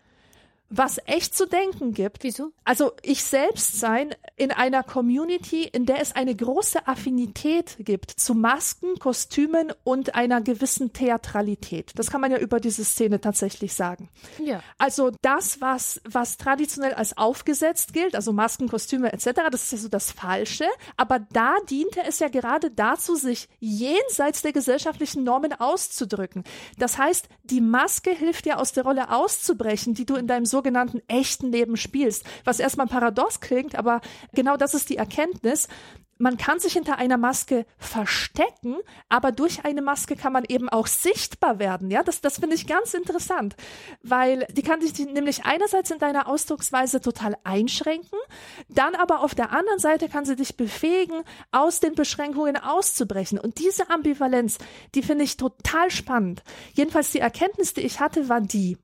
was echt zu denken gibt. Wieso? Also ich selbst sein in einer Community, in der es eine große Affinität gibt zu Masken, Kostümen und einer gewissen Theatralität. Das kann man ja über diese Szene tatsächlich sagen. Ja. Also das, was, was traditionell als aufgesetzt gilt, also Masken, Kostüme etc., das ist ja so das Falsche. Aber da diente es ja gerade dazu, sich jenseits der gesellschaftlichen Normen auszudrücken. Das heißt, die Maske hilft dir aus der Rolle auszubrechen, die du in deinem so sogenannten echten Leben spielst. Was erstmal paradox klingt, aber genau das ist die Erkenntnis. Man kann sich hinter einer Maske verstecken, aber durch eine Maske kann man eben auch sichtbar werden. Ja, das, das finde ich ganz interessant, weil die kann dich nämlich einerseits in deiner Ausdrucksweise total einschränken, dann aber auf der anderen Seite kann sie dich befähigen, aus den Beschränkungen auszubrechen. Und diese Ambivalenz, die finde ich total spannend. Jedenfalls die Erkenntnis, die ich hatte, war die,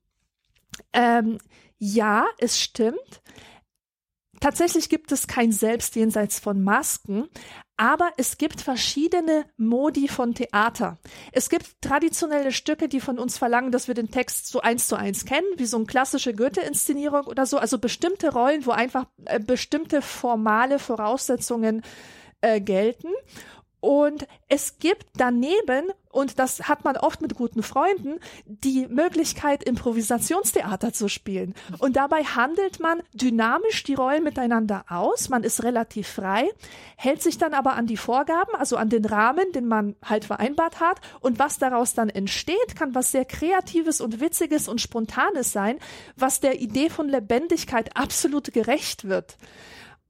ähm, ja, es stimmt. Tatsächlich gibt es kein Selbst jenseits von Masken, aber es gibt verschiedene Modi von Theater. Es gibt traditionelle Stücke, die von uns verlangen, dass wir den Text so eins zu eins kennen, wie so eine klassische Goethe-Inszenierung oder so. Also bestimmte Rollen, wo einfach äh, bestimmte formale Voraussetzungen äh, gelten. Und es gibt daneben, und das hat man oft mit guten Freunden, die Möglichkeit, Improvisationstheater zu spielen. Und dabei handelt man dynamisch die Rollen miteinander aus. Man ist relativ frei, hält sich dann aber an die Vorgaben, also an den Rahmen, den man halt vereinbart hat. Und was daraus dann entsteht, kann was sehr Kreatives und Witziges und Spontanes sein, was der Idee von Lebendigkeit absolut gerecht wird.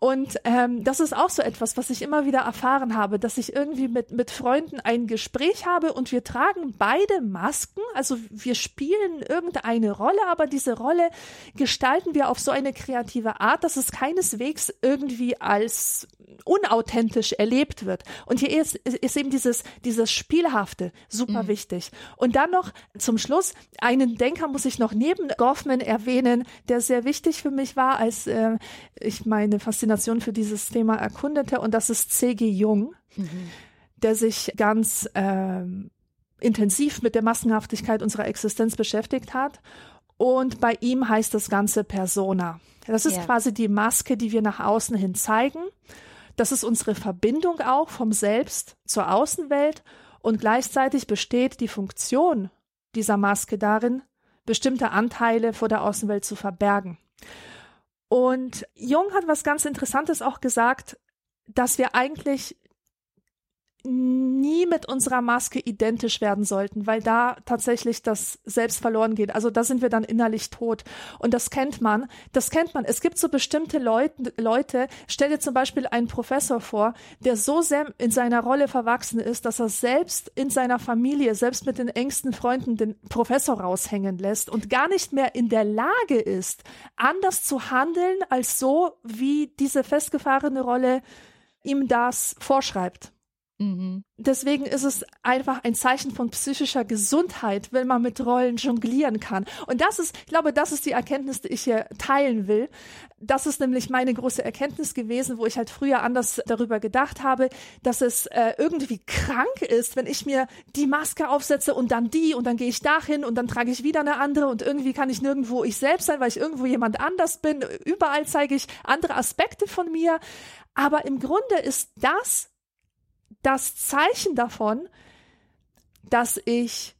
Und ähm, das ist auch so etwas, was ich immer wieder erfahren habe, dass ich irgendwie mit, mit Freunden ein Gespräch habe und wir tragen beide Masken, also wir spielen irgendeine Rolle, aber diese Rolle gestalten wir auf so eine kreative Art, dass es keineswegs irgendwie als unauthentisch erlebt wird. Und hier ist, ist eben dieses, dieses Spielhafte super mhm. wichtig. Und dann noch zum Schluss, einen Denker muss ich noch neben Goffman erwähnen, der sehr wichtig für mich war, als äh, ich meine Faszination für dieses Thema erkundete. Und das ist C.G. Jung, mhm. der sich ganz äh, intensiv mit der Massenhaftigkeit unserer Existenz beschäftigt hat. Und bei ihm heißt das Ganze Persona. Das ist yeah. quasi die Maske, die wir nach außen hin zeigen. Das ist unsere Verbindung auch vom Selbst zur Außenwelt und gleichzeitig besteht die Funktion dieser Maske darin, bestimmte Anteile vor der Außenwelt zu verbergen. Und Jung hat was ganz Interessantes auch gesagt, dass wir eigentlich nie mit unserer Maske identisch werden sollten, weil da tatsächlich das Selbst verloren geht. Also da sind wir dann innerlich tot. Und das kennt man. Das kennt man. Es gibt so bestimmte Leut Leute, stell dir zum Beispiel einen Professor vor, der so sehr in seiner Rolle verwachsen ist, dass er selbst in seiner Familie, selbst mit den engsten Freunden den Professor raushängen lässt und gar nicht mehr in der Lage ist, anders zu handeln als so, wie diese festgefahrene Rolle ihm das vorschreibt. Mhm. Deswegen ist es einfach ein Zeichen von psychischer Gesundheit, wenn man mit Rollen jonglieren kann. Und das ist, ich glaube, das ist die Erkenntnis, die ich hier teilen will. Das ist nämlich meine große Erkenntnis gewesen, wo ich halt früher anders darüber gedacht habe, dass es äh, irgendwie krank ist, wenn ich mir die Maske aufsetze und dann die und dann gehe ich dahin und dann trage ich wieder eine andere und irgendwie kann ich nirgendwo ich selbst sein, weil ich irgendwo jemand anders bin. Überall zeige ich andere Aspekte von mir. Aber im Grunde ist das das Zeichen davon, dass ich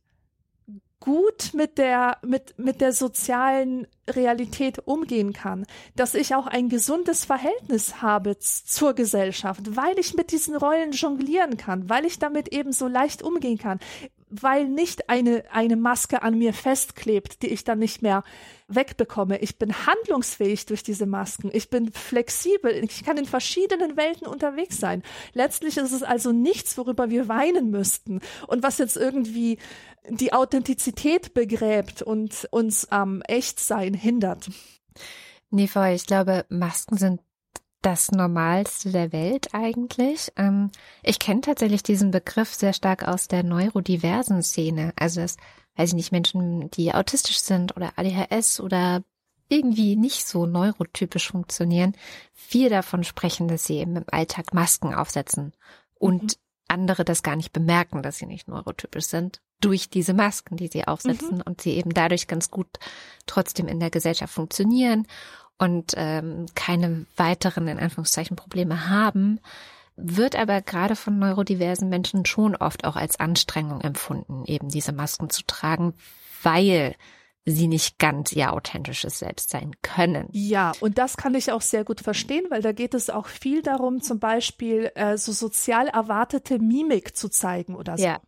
gut mit der, mit, mit der sozialen Realität umgehen kann, dass ich auch ein gesundes Verhältnis habe zur Gesellschaft, weil ich mit diesen Rollen jonglieren kann, weil ich damit eben so leicht umgehen kann, weil nicht eine, eine Maske an mir festklebt, die ich dann nicht mehr wegbekomme. Ich bin handlungsfähig durch diese Masken. Ich bin flexibel. Ich kann in verschiedenen Welten unterwegs sein. Letztlich ist es also nichts, worüber wir weinen müssten und was jetzt irgendwie die Authentizität begräbt und uns am Echtsein hindert. Voll. Ich glaube, Masken sind das Normalste der Welt eigentlich. Ähm, ich kenne tatsächlich diesen Begriff sehr stark aus der neurodiversen Szene. Also das, weiß ich nicht, Menschen, die autistisch sind oder ADHS oder irgendwie nicht so neurotypisch funktionieren, viel davon sprechen, dass sie eben im Alltag Masken aufsetzen und mhm. andere das gar nicht bemerken, dass sie nicht neurotypisch sind, durch diese Masken, die sie aufsetzen mhm. und sie eben dadurch ganz gut trotzdem in der Gesellschaft funktionieren und ähm, keine weiteren, in Anführungszeichen, Probleme haben, wird aber gerade von neurodiversen Menschen schon oft auch als Anstrengung empfunden, eben diese Masken zu tragen, weil sie nicht ganz ihr authentisches Selbst sein können. Ja, und das kann ich auch sehr gut verstehen, weil da geht es auch viel darum, zum Beispiel äh, so sozial erwartete Mimik zu zeigen oder so. Ja.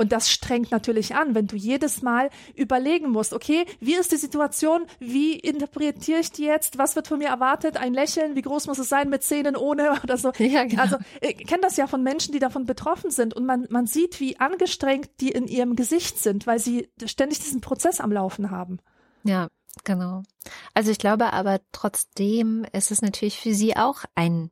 Und das strengt natürlich an, wenn du jedes Mal überlegen musst, okay, wie ist die Situation? Wie interpretiere ich die jetzt? Was wird von mir erwartet? Ein Lächeln? Wie groß muss es sein mit Zähnen ohne oder so? Ja, genau. Also, ich kenne das ja von Menschen, die davon betroffen sind und man, man sieht, wie angestrengt die in ihrem Gesicht sind, weil sie ständig diesen Prozess am Laufen haben. Ja, genau. Also ich glaube aber trotzdem ist es natürlich für sie auch ein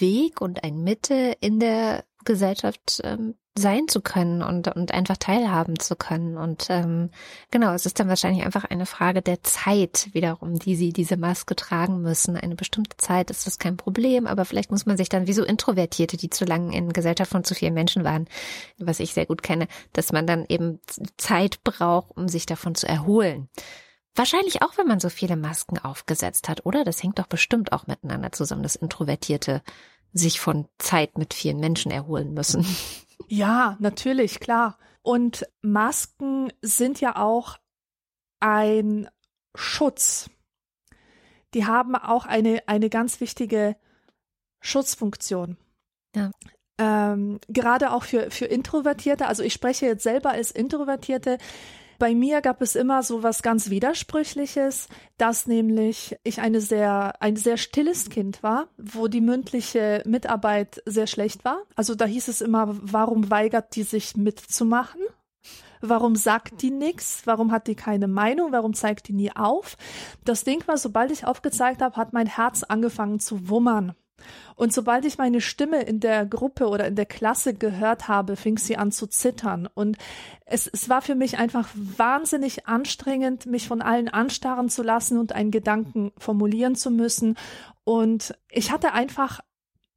Weg und ein Mittel in der Gesellschaft ähm, sein zu können und, und einfach teilhaben zu können. Und ähm, genau, es ist dann wahrscheinlich einfach eine Frage der Zeit wiederum, die sie diese Maske tragen müssen. Eine bestimmte Zeit ist das kein Problem, aber vielleicht muss man sich dann wie so Introvertierte, die zu lange in Gesellschaft von zu vielen Menschen waren, was ich sehr gut kenne, dass man dann eben Zeit braucht, um sich davon zu erholen. Wahrscheinlich auch, wenn man so viele Masken aufgesetzt hat, oder? Das hängt doch bestimmt auch miteinander zusammen, dass Introvertierte sich von Zeit mit vielen Menschen erholen müssen. Ja, natürlich, klar. Und Masken sind ja auch ein Schutz. Die haben auch eine, eine ganz wichtige Schutzfunktion. Ja. Ähm, gerade auch für, für Introvertierte, also ich spreche jetzt selber als Introvertierte, bei mir gab es immer so was ganz Widersprüchliches, dass nämlich ich eine sehr, ein sehr stilles Kind war, wo die mündliche Mitarbeit sehr schlecht war. Also da hieß es immer, warum weigert die sich mitzumachen? Warum sagt die nichts? Warum hat die keine Meinung? Warum zeigt die nie auf? Das Ding war, sobald ich aufgezeigt habe, hat mein Herz angefangen zu wummern. Und sobald ich meine Stimme in der Gruppe oder in der Klasse gehört habe, fing sie an zu zittern. Und es, es war für mich einfach wahnsinnig anstrengend, mich von allen anstarren zu lassen und einen Gedanken formulieren zu müssen. Und ich hatte einfach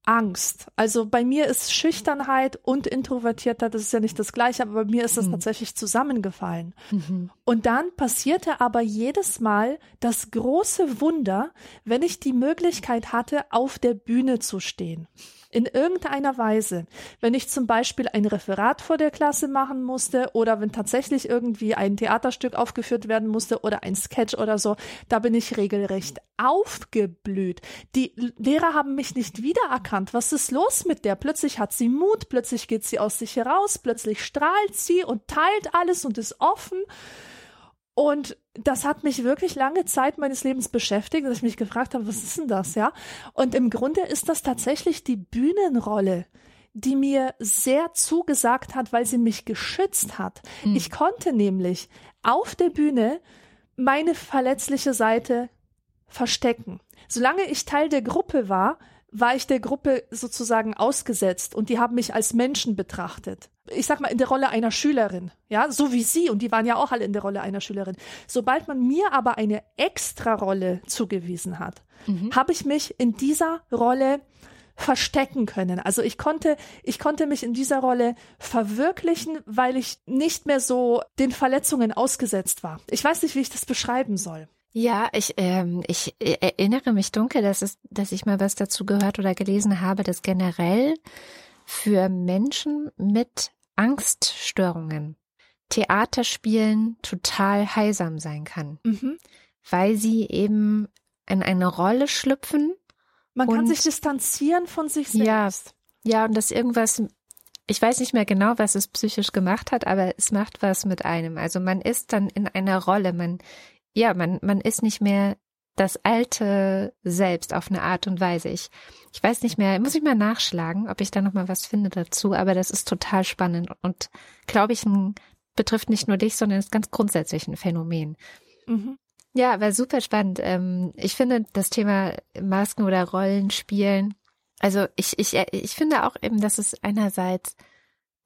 Angst. Also bei mir ist Schüchternheit und Introvertiertheit, das ist ja nicht das gleiche, aber bei mir ist das mhm. tatsächlich zusammengefallen. Mhm. Und dann passierte aber jedes Mal das große Wunder, wenn ich die Möglichkeit hatte, auf der Bühne zu stehen in irgendeiner Weise, wenn ich zum Beispiel ein Referat vor der Klasse machen musste oder wenn tatsächlich irgendwie ein Theaterstück aufgeführt werden musste oder ein Sketch oder so, da bin ich regelrecht aufgeblüht. Die Lehrer haben mich nicht wiedererkannt. Was ist los mit der? Plötzlich hat sie Mut, plötzlich geht sie aus sich heraus, plötzlich strahlt sie und teilt alles und ist offen. Und das hat mich wirklich lange Zeit meines Lebens beschäftigt, dass ich mich gefragt habe, was ist denn das, ja? Und im Grunde ist das tatsächlich die Bühnenrolle, die mir sehr zugesagt hat, weil sie mich geschützt hat. Mhm. Ich konnte nämlich auf der Bühne meine verletzliche Seite verstecken. Solange ich Teil der Gruppe war, war ich der Gruppe sozusagen ausgesetzt und die haben mich als Menschen betrachtet. Ich sag mal in der Rolle einer Schülerin, ja, so wie sie und die waren ja auch alle in der Rolle einer Schülerin. Sobald man mir aber eine extra Rolle zugewiesen hat, mhm. habe ich mich in dieser Rolle verstecken können. Also ich konnte, ich konnte mich in dieser Rolle verwirklichen, weil ich nicht mehr so den Verletzungen ausgesetzt war. Ich weiß nicht, wie ich das beschreiben soll. Ja, ich, ähm, ich erinnere mich dunkel, dass, es, dass ich mal was dazu gehört oder gelesen habe, dass generell für Menschen mit Angststörungen Theaterspielen total heilsam sein kann, mhm. weil sie eben in eine Rolle schlüpfen. Man kann sich distanzieren von sich selbst. Ja, ja, und das irgendwas, ich weiß nicht mehr genau, was es psychisch gemacht hat, aber es macht was mit einem. Also man ist dann in einer Rolle, man ja, man, man ist nicht mehr das alte Selbst auf eine Art und Weise. Ich, ich weiß nicht mehr, muss ich mal nachschlagen, ob ich da noch mal was finde dazu, aber das ist total spannend und glaube ich, ein, betrifft nicht nur dich, sondern ist ganz grundsätzlich ein Phänomen. Mhm. Ja, war super spannend. Ähm, ich finde das Thema Masken oder Rollenspielen, also ich, ich, ich finde auch eben, dass es einerseits,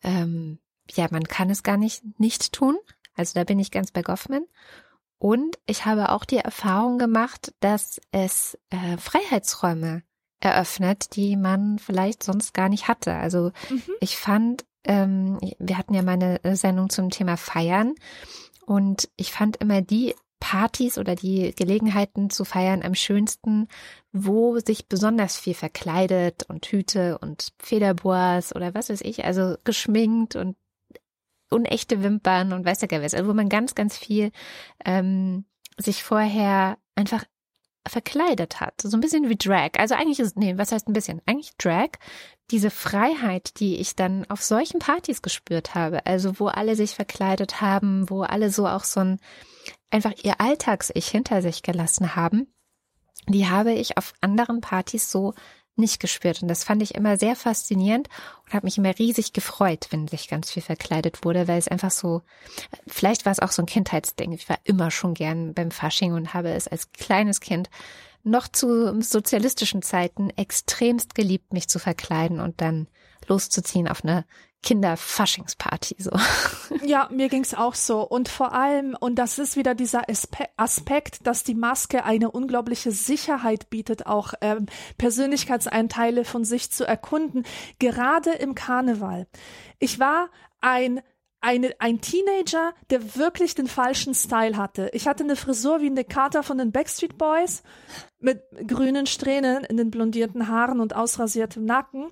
ähm, ja, man kann es gar nicht nicht tun. Also da bin ich ganz bei Goffman. Und ich habe auch die Erfahrung gemacht, dass es äh, Freiheitsräume eröffnet, die man vielleicht sonst gar nicht hatte. Also mhm. ich fand, ähm, wir hatten ja meine Sendung zum Thema Feiern und ich fand immer die Partys oder die Gelegenheiten zu feiern am schönsten, wo sich besonders viel verkleidet und Hüte und Federboas oder was weiß ich, also geschminkt und unechte Wimpern und weiß gar was, also wo man ganz, ganz viel ähm, sich vorher einfach verkleidet hat. So ein bisschen wie Drag. Also eigentlich ist, nee, was heißt ein bisschen? Eigentlich Drag. Diese Freiheit, die ich dann auf solchen Partys gespürt habe. Also wo alle sich verkleidet haben, wo alle so auch so ein, einfach ihr Alltags-Ich hinter sich gelassen haben. Die habe ich auf anderen Partys so nicht gespürt. Und das fand ich immer sehr faszinierend und habe mich immer riesig gefreut, wenn sich ganz viel verkleidet wurde, weil es einfach so, vielleicht war es auch so ein Kindheitsding. Ich war immer schon gern beim Fasching und habe es als kleines Kind noch zu sozialistischen Zeiten extremst geliebt, mich zu verkleiden und dann loszuziehen auf eine Kinderfaschingsparty so. Ja, mir ging's auch so und vor allem und das ist wieder dieser Aspekt, dass die Maske eine unglaubliche Sicherheit bietet, auch ähm, Persönlichkeitsanteile von sich zu erkunden, gerade im Karneval. Ich war ein eine, ein Teenager, der wirklich den falschen Style hatte. Ich hatte eine Frisur wie eine Carter von den Backstreet Boys mit grünen Strähnen in den blondierten Haaren und ausrasiertem Nacken.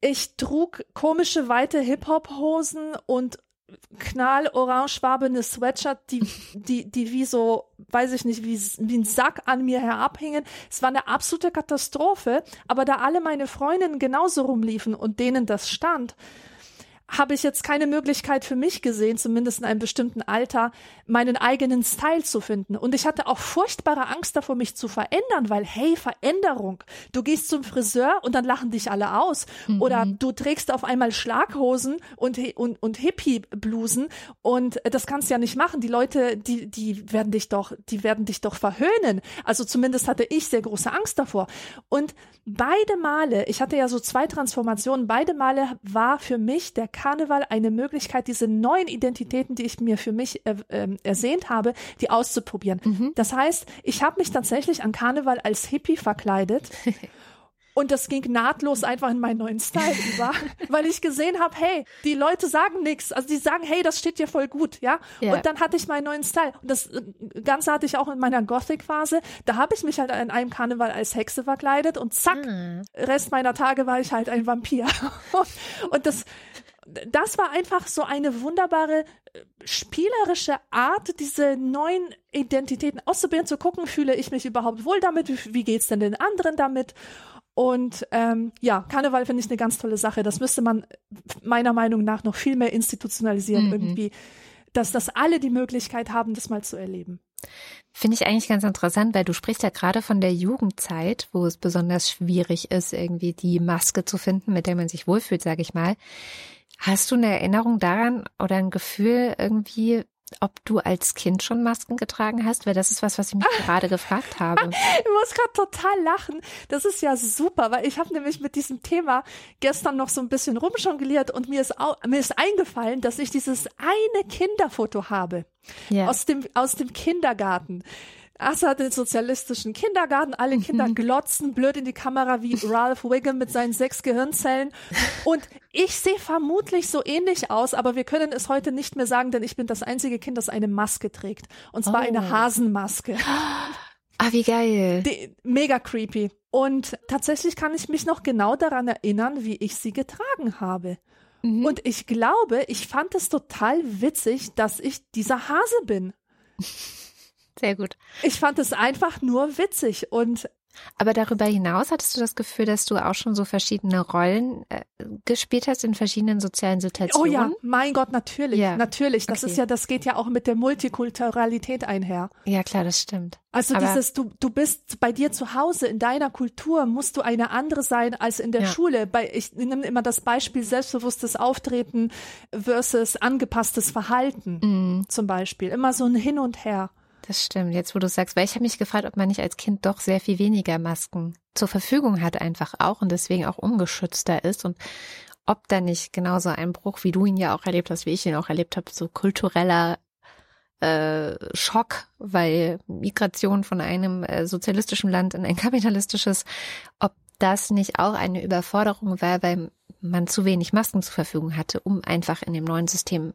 Ich trug komische weite Hip-Hop-Hosen und knallorangefarbene Sweatshirt, die, die, die wie so, weiß ich nicht, wie, wie ein Sack an mir herabhingen. Es war eine absolute Katastrophe, aber da alle meine Freundinnen genauso rumliefen und denen das stand, habe ich jetzt keine Möglichkeit für mich gesehen, zumindest in einem bestimmten Alter, meinen eigenen Style zu finden. Und ich hatte auch furchtbare Angst davor, mich zu verändern, weil, hey, Veränderung. Du gehst zum Friseur und dann lachen dich alle aus. Mhm. Oder du trägst auf einmal Schlaghosen und, und, und Hippie-Blusen und das kannst du ja nicht machen. Die Leute, die, die werden dich doch, die werden dich doch verhöhnen. Also zumindest hatte ich sehr große Angst davor. Und beide Male, ich hatte ja so zwei Transformationen, beide Male war für mich der Karneval eine Möglichkeit, diese neuen Identitäten, die ich mir für mich äh, äh, ersehnt habe, die auszuprobieren. Mhm. Das heißt, ich habe mich tatsächlich an Karneval als Hippie verkleidet. Und das ging nahtlos einfach in meinen neuen Style über, weil ich gesehen habe, hey, die Leute sagen nichts. Also die sagen, hey, das steht dir voll gut, ja? ja? Und dann hatte ich meinen neuen Style. Und das äh, Ganze hatte ich auch in meiner Gothic-Phase. Da habe ich mich halt in einem Karneval als Hexe verkleidet und zack, mhm. Rest meiner Tage war ich halt ein Vampir. und das, das war einfach so eine wunderbare äh, spielerische Art, diese neuen Identitäten auszuprobieren, zu gucken, fühle ich mich überhaupt wohl damit, wie, wie geht's denn den anderen damit? Und ähm, ja, Karneval finde ich eine ganz tolle Sache. Das müsste man meiner Meinung nach noch viel mehr institutionalisieren, mhm. irgendwie, dass das alle die Möglichkeit haben, das mal zu erleben. Finde ich eigentlich ganz interessant, weil du sprichst ja gerade von der Jugendzeit, wo es besonders schwierig ist, irgendwie die Maske zu finden, mit der man sich wohlfühlt, sage ich mal. Hast du eine Erinnerung daran oder ein Gefühl irgendwie, ob du als Kind schon Masken getragen hast, weil das ist was, was ich mich gerade gefragt habe. Ich muss gerade total lachen. Das ist ja super, weil ich habe nämlich mit diesem Thema gestern noch so ein bisschen rumjongliert und mir ist, auch, mir ist eingefallen, dass ich dieses eine Kinderfoto habe Ja. aus dem aus dem Kindergarten. Assa hat den sozialistischen Kindergarten, alle Kinder glotzen blöd in die Kamera wie Ralph Wiggum mit seinen sechs Gehirnzellen. Und ich sehe vermutlich so ähnlich aus, aber wir können es heute nicht mehr sagen, denn ich bin das einzige Kind, das eine Maske trägt. Und zwar Oh. eine Hasenmaske. Ah, wie geil. Die, mega creepy. Und tatsächlich kann ich mich noch genau daran erinnern, wie ich sie getragen habe. Mhm. Und ich glaube, ich fand es total witzig, dass ich dieser Hase bin. Sehr gut. Ich fand es einfach nur witzig und Aber darüber hinaus hattest du das Gefühl, dass du auch schon so verschiedene Rollen äh, gespielt hast in verschiedenen sozialen oh Situationen? ja, mein Gott, natürlich, Ja. natürlich. Das Okay. ist ja, das geht ja auch mit der Multikulturalität einher. Ja, klar, das stimmt. Also Aber- dieses, du, du bist bei dir zu Hause, in deiner Kultur musst du eine andere sein als in der Ja. Schule. Bei, ich nehme immer das Beispiel selbstbewusstes Auftreten versus angepasstes Verhalten Mm, zum Beispiel. Immer so ein Hin und Her. Das stimmt. Jetzt, wo du sagst, weil ich habe mich gefragt, ob man nicht als Kind doch sehr viel weniger Masken zur Verfügung hat, einfach auch und deswegen auch ungeschützter ist und ob da nicht genauso ein Bruch, wie du ihn ja auch erlebt hast, wie ich ihn auch erlebt habe, so kultureller äh, Schock, weil Migration von einem äh, sozialistischen Land in ein kapitalistisches, ob das nicht auch eine Überforderung war, weil man zu wenig Masken zur Verfügung hatte, um einfach in dem neuen System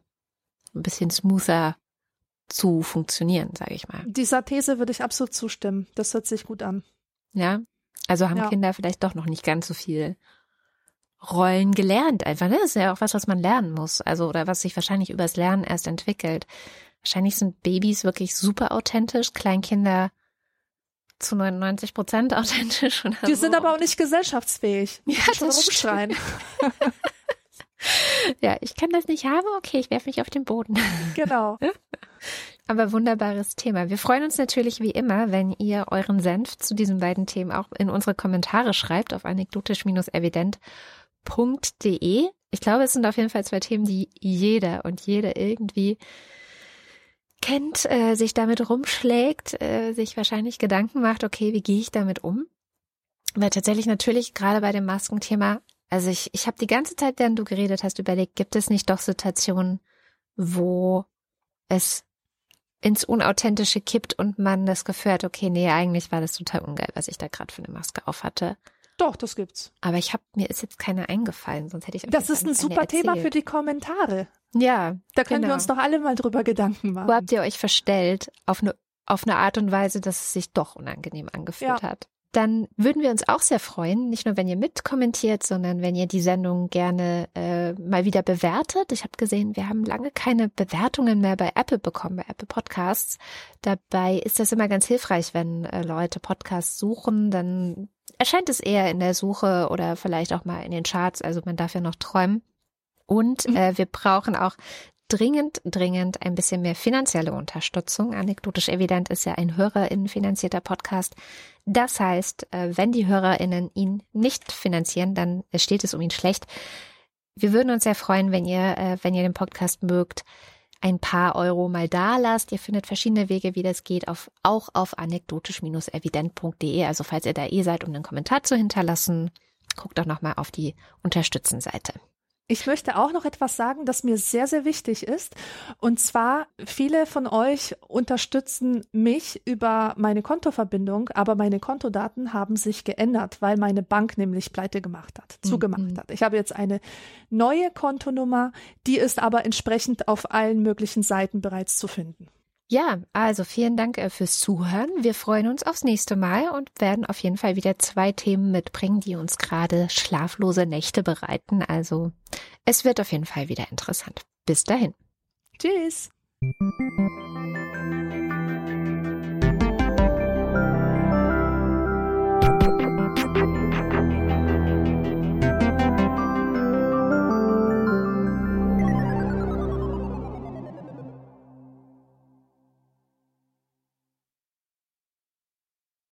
ein bisschen smoother zu funktionieren, sage ich mal. Dieser These würde ich absolut zustimmen. Das hört sich gut an. Ja, also haben Ja. Kinder vielleicht doch noch nicht ganz so viel Rollen gelernt einfach. Ne? Das ist ja auch was, was man lernen muss. Also oder was sich wahrscheinlich übers Lernen erst entwickelt. Wahrscheinlich sind Babys wirklich super authentisch, Kleinkinder zu 99 Prozent authentisch. Oder Die so. sind aber auch nicht gesellschaftsfähig. Ja, Schon das rumschreien. Ja, ich kann das nicht haben. Okay, ich werfe mich auf den Boden. Genau. Aber wunderbares Thema. Wir freuen uns natürlich wie immer, wenn ihr euren Senf zu diesen beiden Themen auch in unsere Kommentare schreibt auf anekdotisch-evident.de. Ich glaube, es sind auf jeden Fall zwei Themen, die jeder und jede irgendwie kennt, äh, sich damit rumschlägt, äh, sich wahrscheinlich Gedanken macht, okay, wie gehe ich damit um? Weil tatsächlich natürlich gerade bei dem Maskenthema, also ich, ich habe die ganze Zeit, während du geredet hast, überlegt, gibt es nicht doch Situationen, wo es ins Unauthentische kippt und man das Gefühl hat, okay, nee, eigentlich war das total ungeil, was ich da gerade für eine Maske auf hatte. Doch, das gibt's. Aber ich habe mir ist jetzt keine eingefallen, sonst hätte ich. Das ist ein super Thema für die Kommentare. Ja, Da können Genau. wir uns doch alle mal drüber Gedanken machen. wo habt ihr euch verstellt auf eine auf eine Art und Weise, dass es sich doch unangenehm angefühlt Ja. hat? Dann würden wir uns auch sehr freuen, nicht nur wenn ihr mitkommentiert, sondern wenn ihr die Sendung gerne äh, mal wieder bewertet. Ich habe gesehen, wir haben lange keine Bewertungen mehr bei Apple bekommen, bei Apple Podcasts. Dabei ist das immer ganz hilfreich, wenn äh, Leute Podcasts suchen, dann erscheint es eher in der Suche oder vielleicht auch mal in den Charts. Also man darf ja noch träumen. Und Mhm. äh, wir brauchen auch dringend, dringend ein bisschen mehr finanzielle Unterstützung. Anekdotisch evident ist ja ein HörerInnen finanzierter Podcast. Das heißt, äh, wenn die HörerInnen ihn nicht finanzieren, dann steht es um ihn schlecht. Wir würden uns sehr freuen, wenn ihr, äh, wenn ihr den Podcast mögt, ein paar Euro mal da lasst. Ihr findet verschiedene Wege, wie das geht, auf, auch auf anekdotisch-evident.de. Also falls ihr da eh seid, um einen Kommentar zu hinterlassen, guckt doch nochmal auf die Unterstützen-Seite. Ich möchte auch noch etwas sagen, das mir sehr, sehr wichtig ist. Und zwar, viele von euch unterstützen mich über meine Kontoverbindung, aber meine Kontodaten haben sich geändert, weil meine Bank nämlich pleite gemacht hat, zugemacht Mhm. hat. Ich habe jetzt eine neue Kontonummer, die ist aber entsprechend auf allen möglichen Seiten bereits zu finden. Ja, also vielen Dank äh, fürs Zuhören. Wir freuen uns aufs nächste Mal und werden auf jeden Fall wieder zwei Themen mitbringen, die uns gerade schlaflose Nächte bereiten. Also es wird auf jeden Fall wieder interessant. Bis dahin. Tschüss.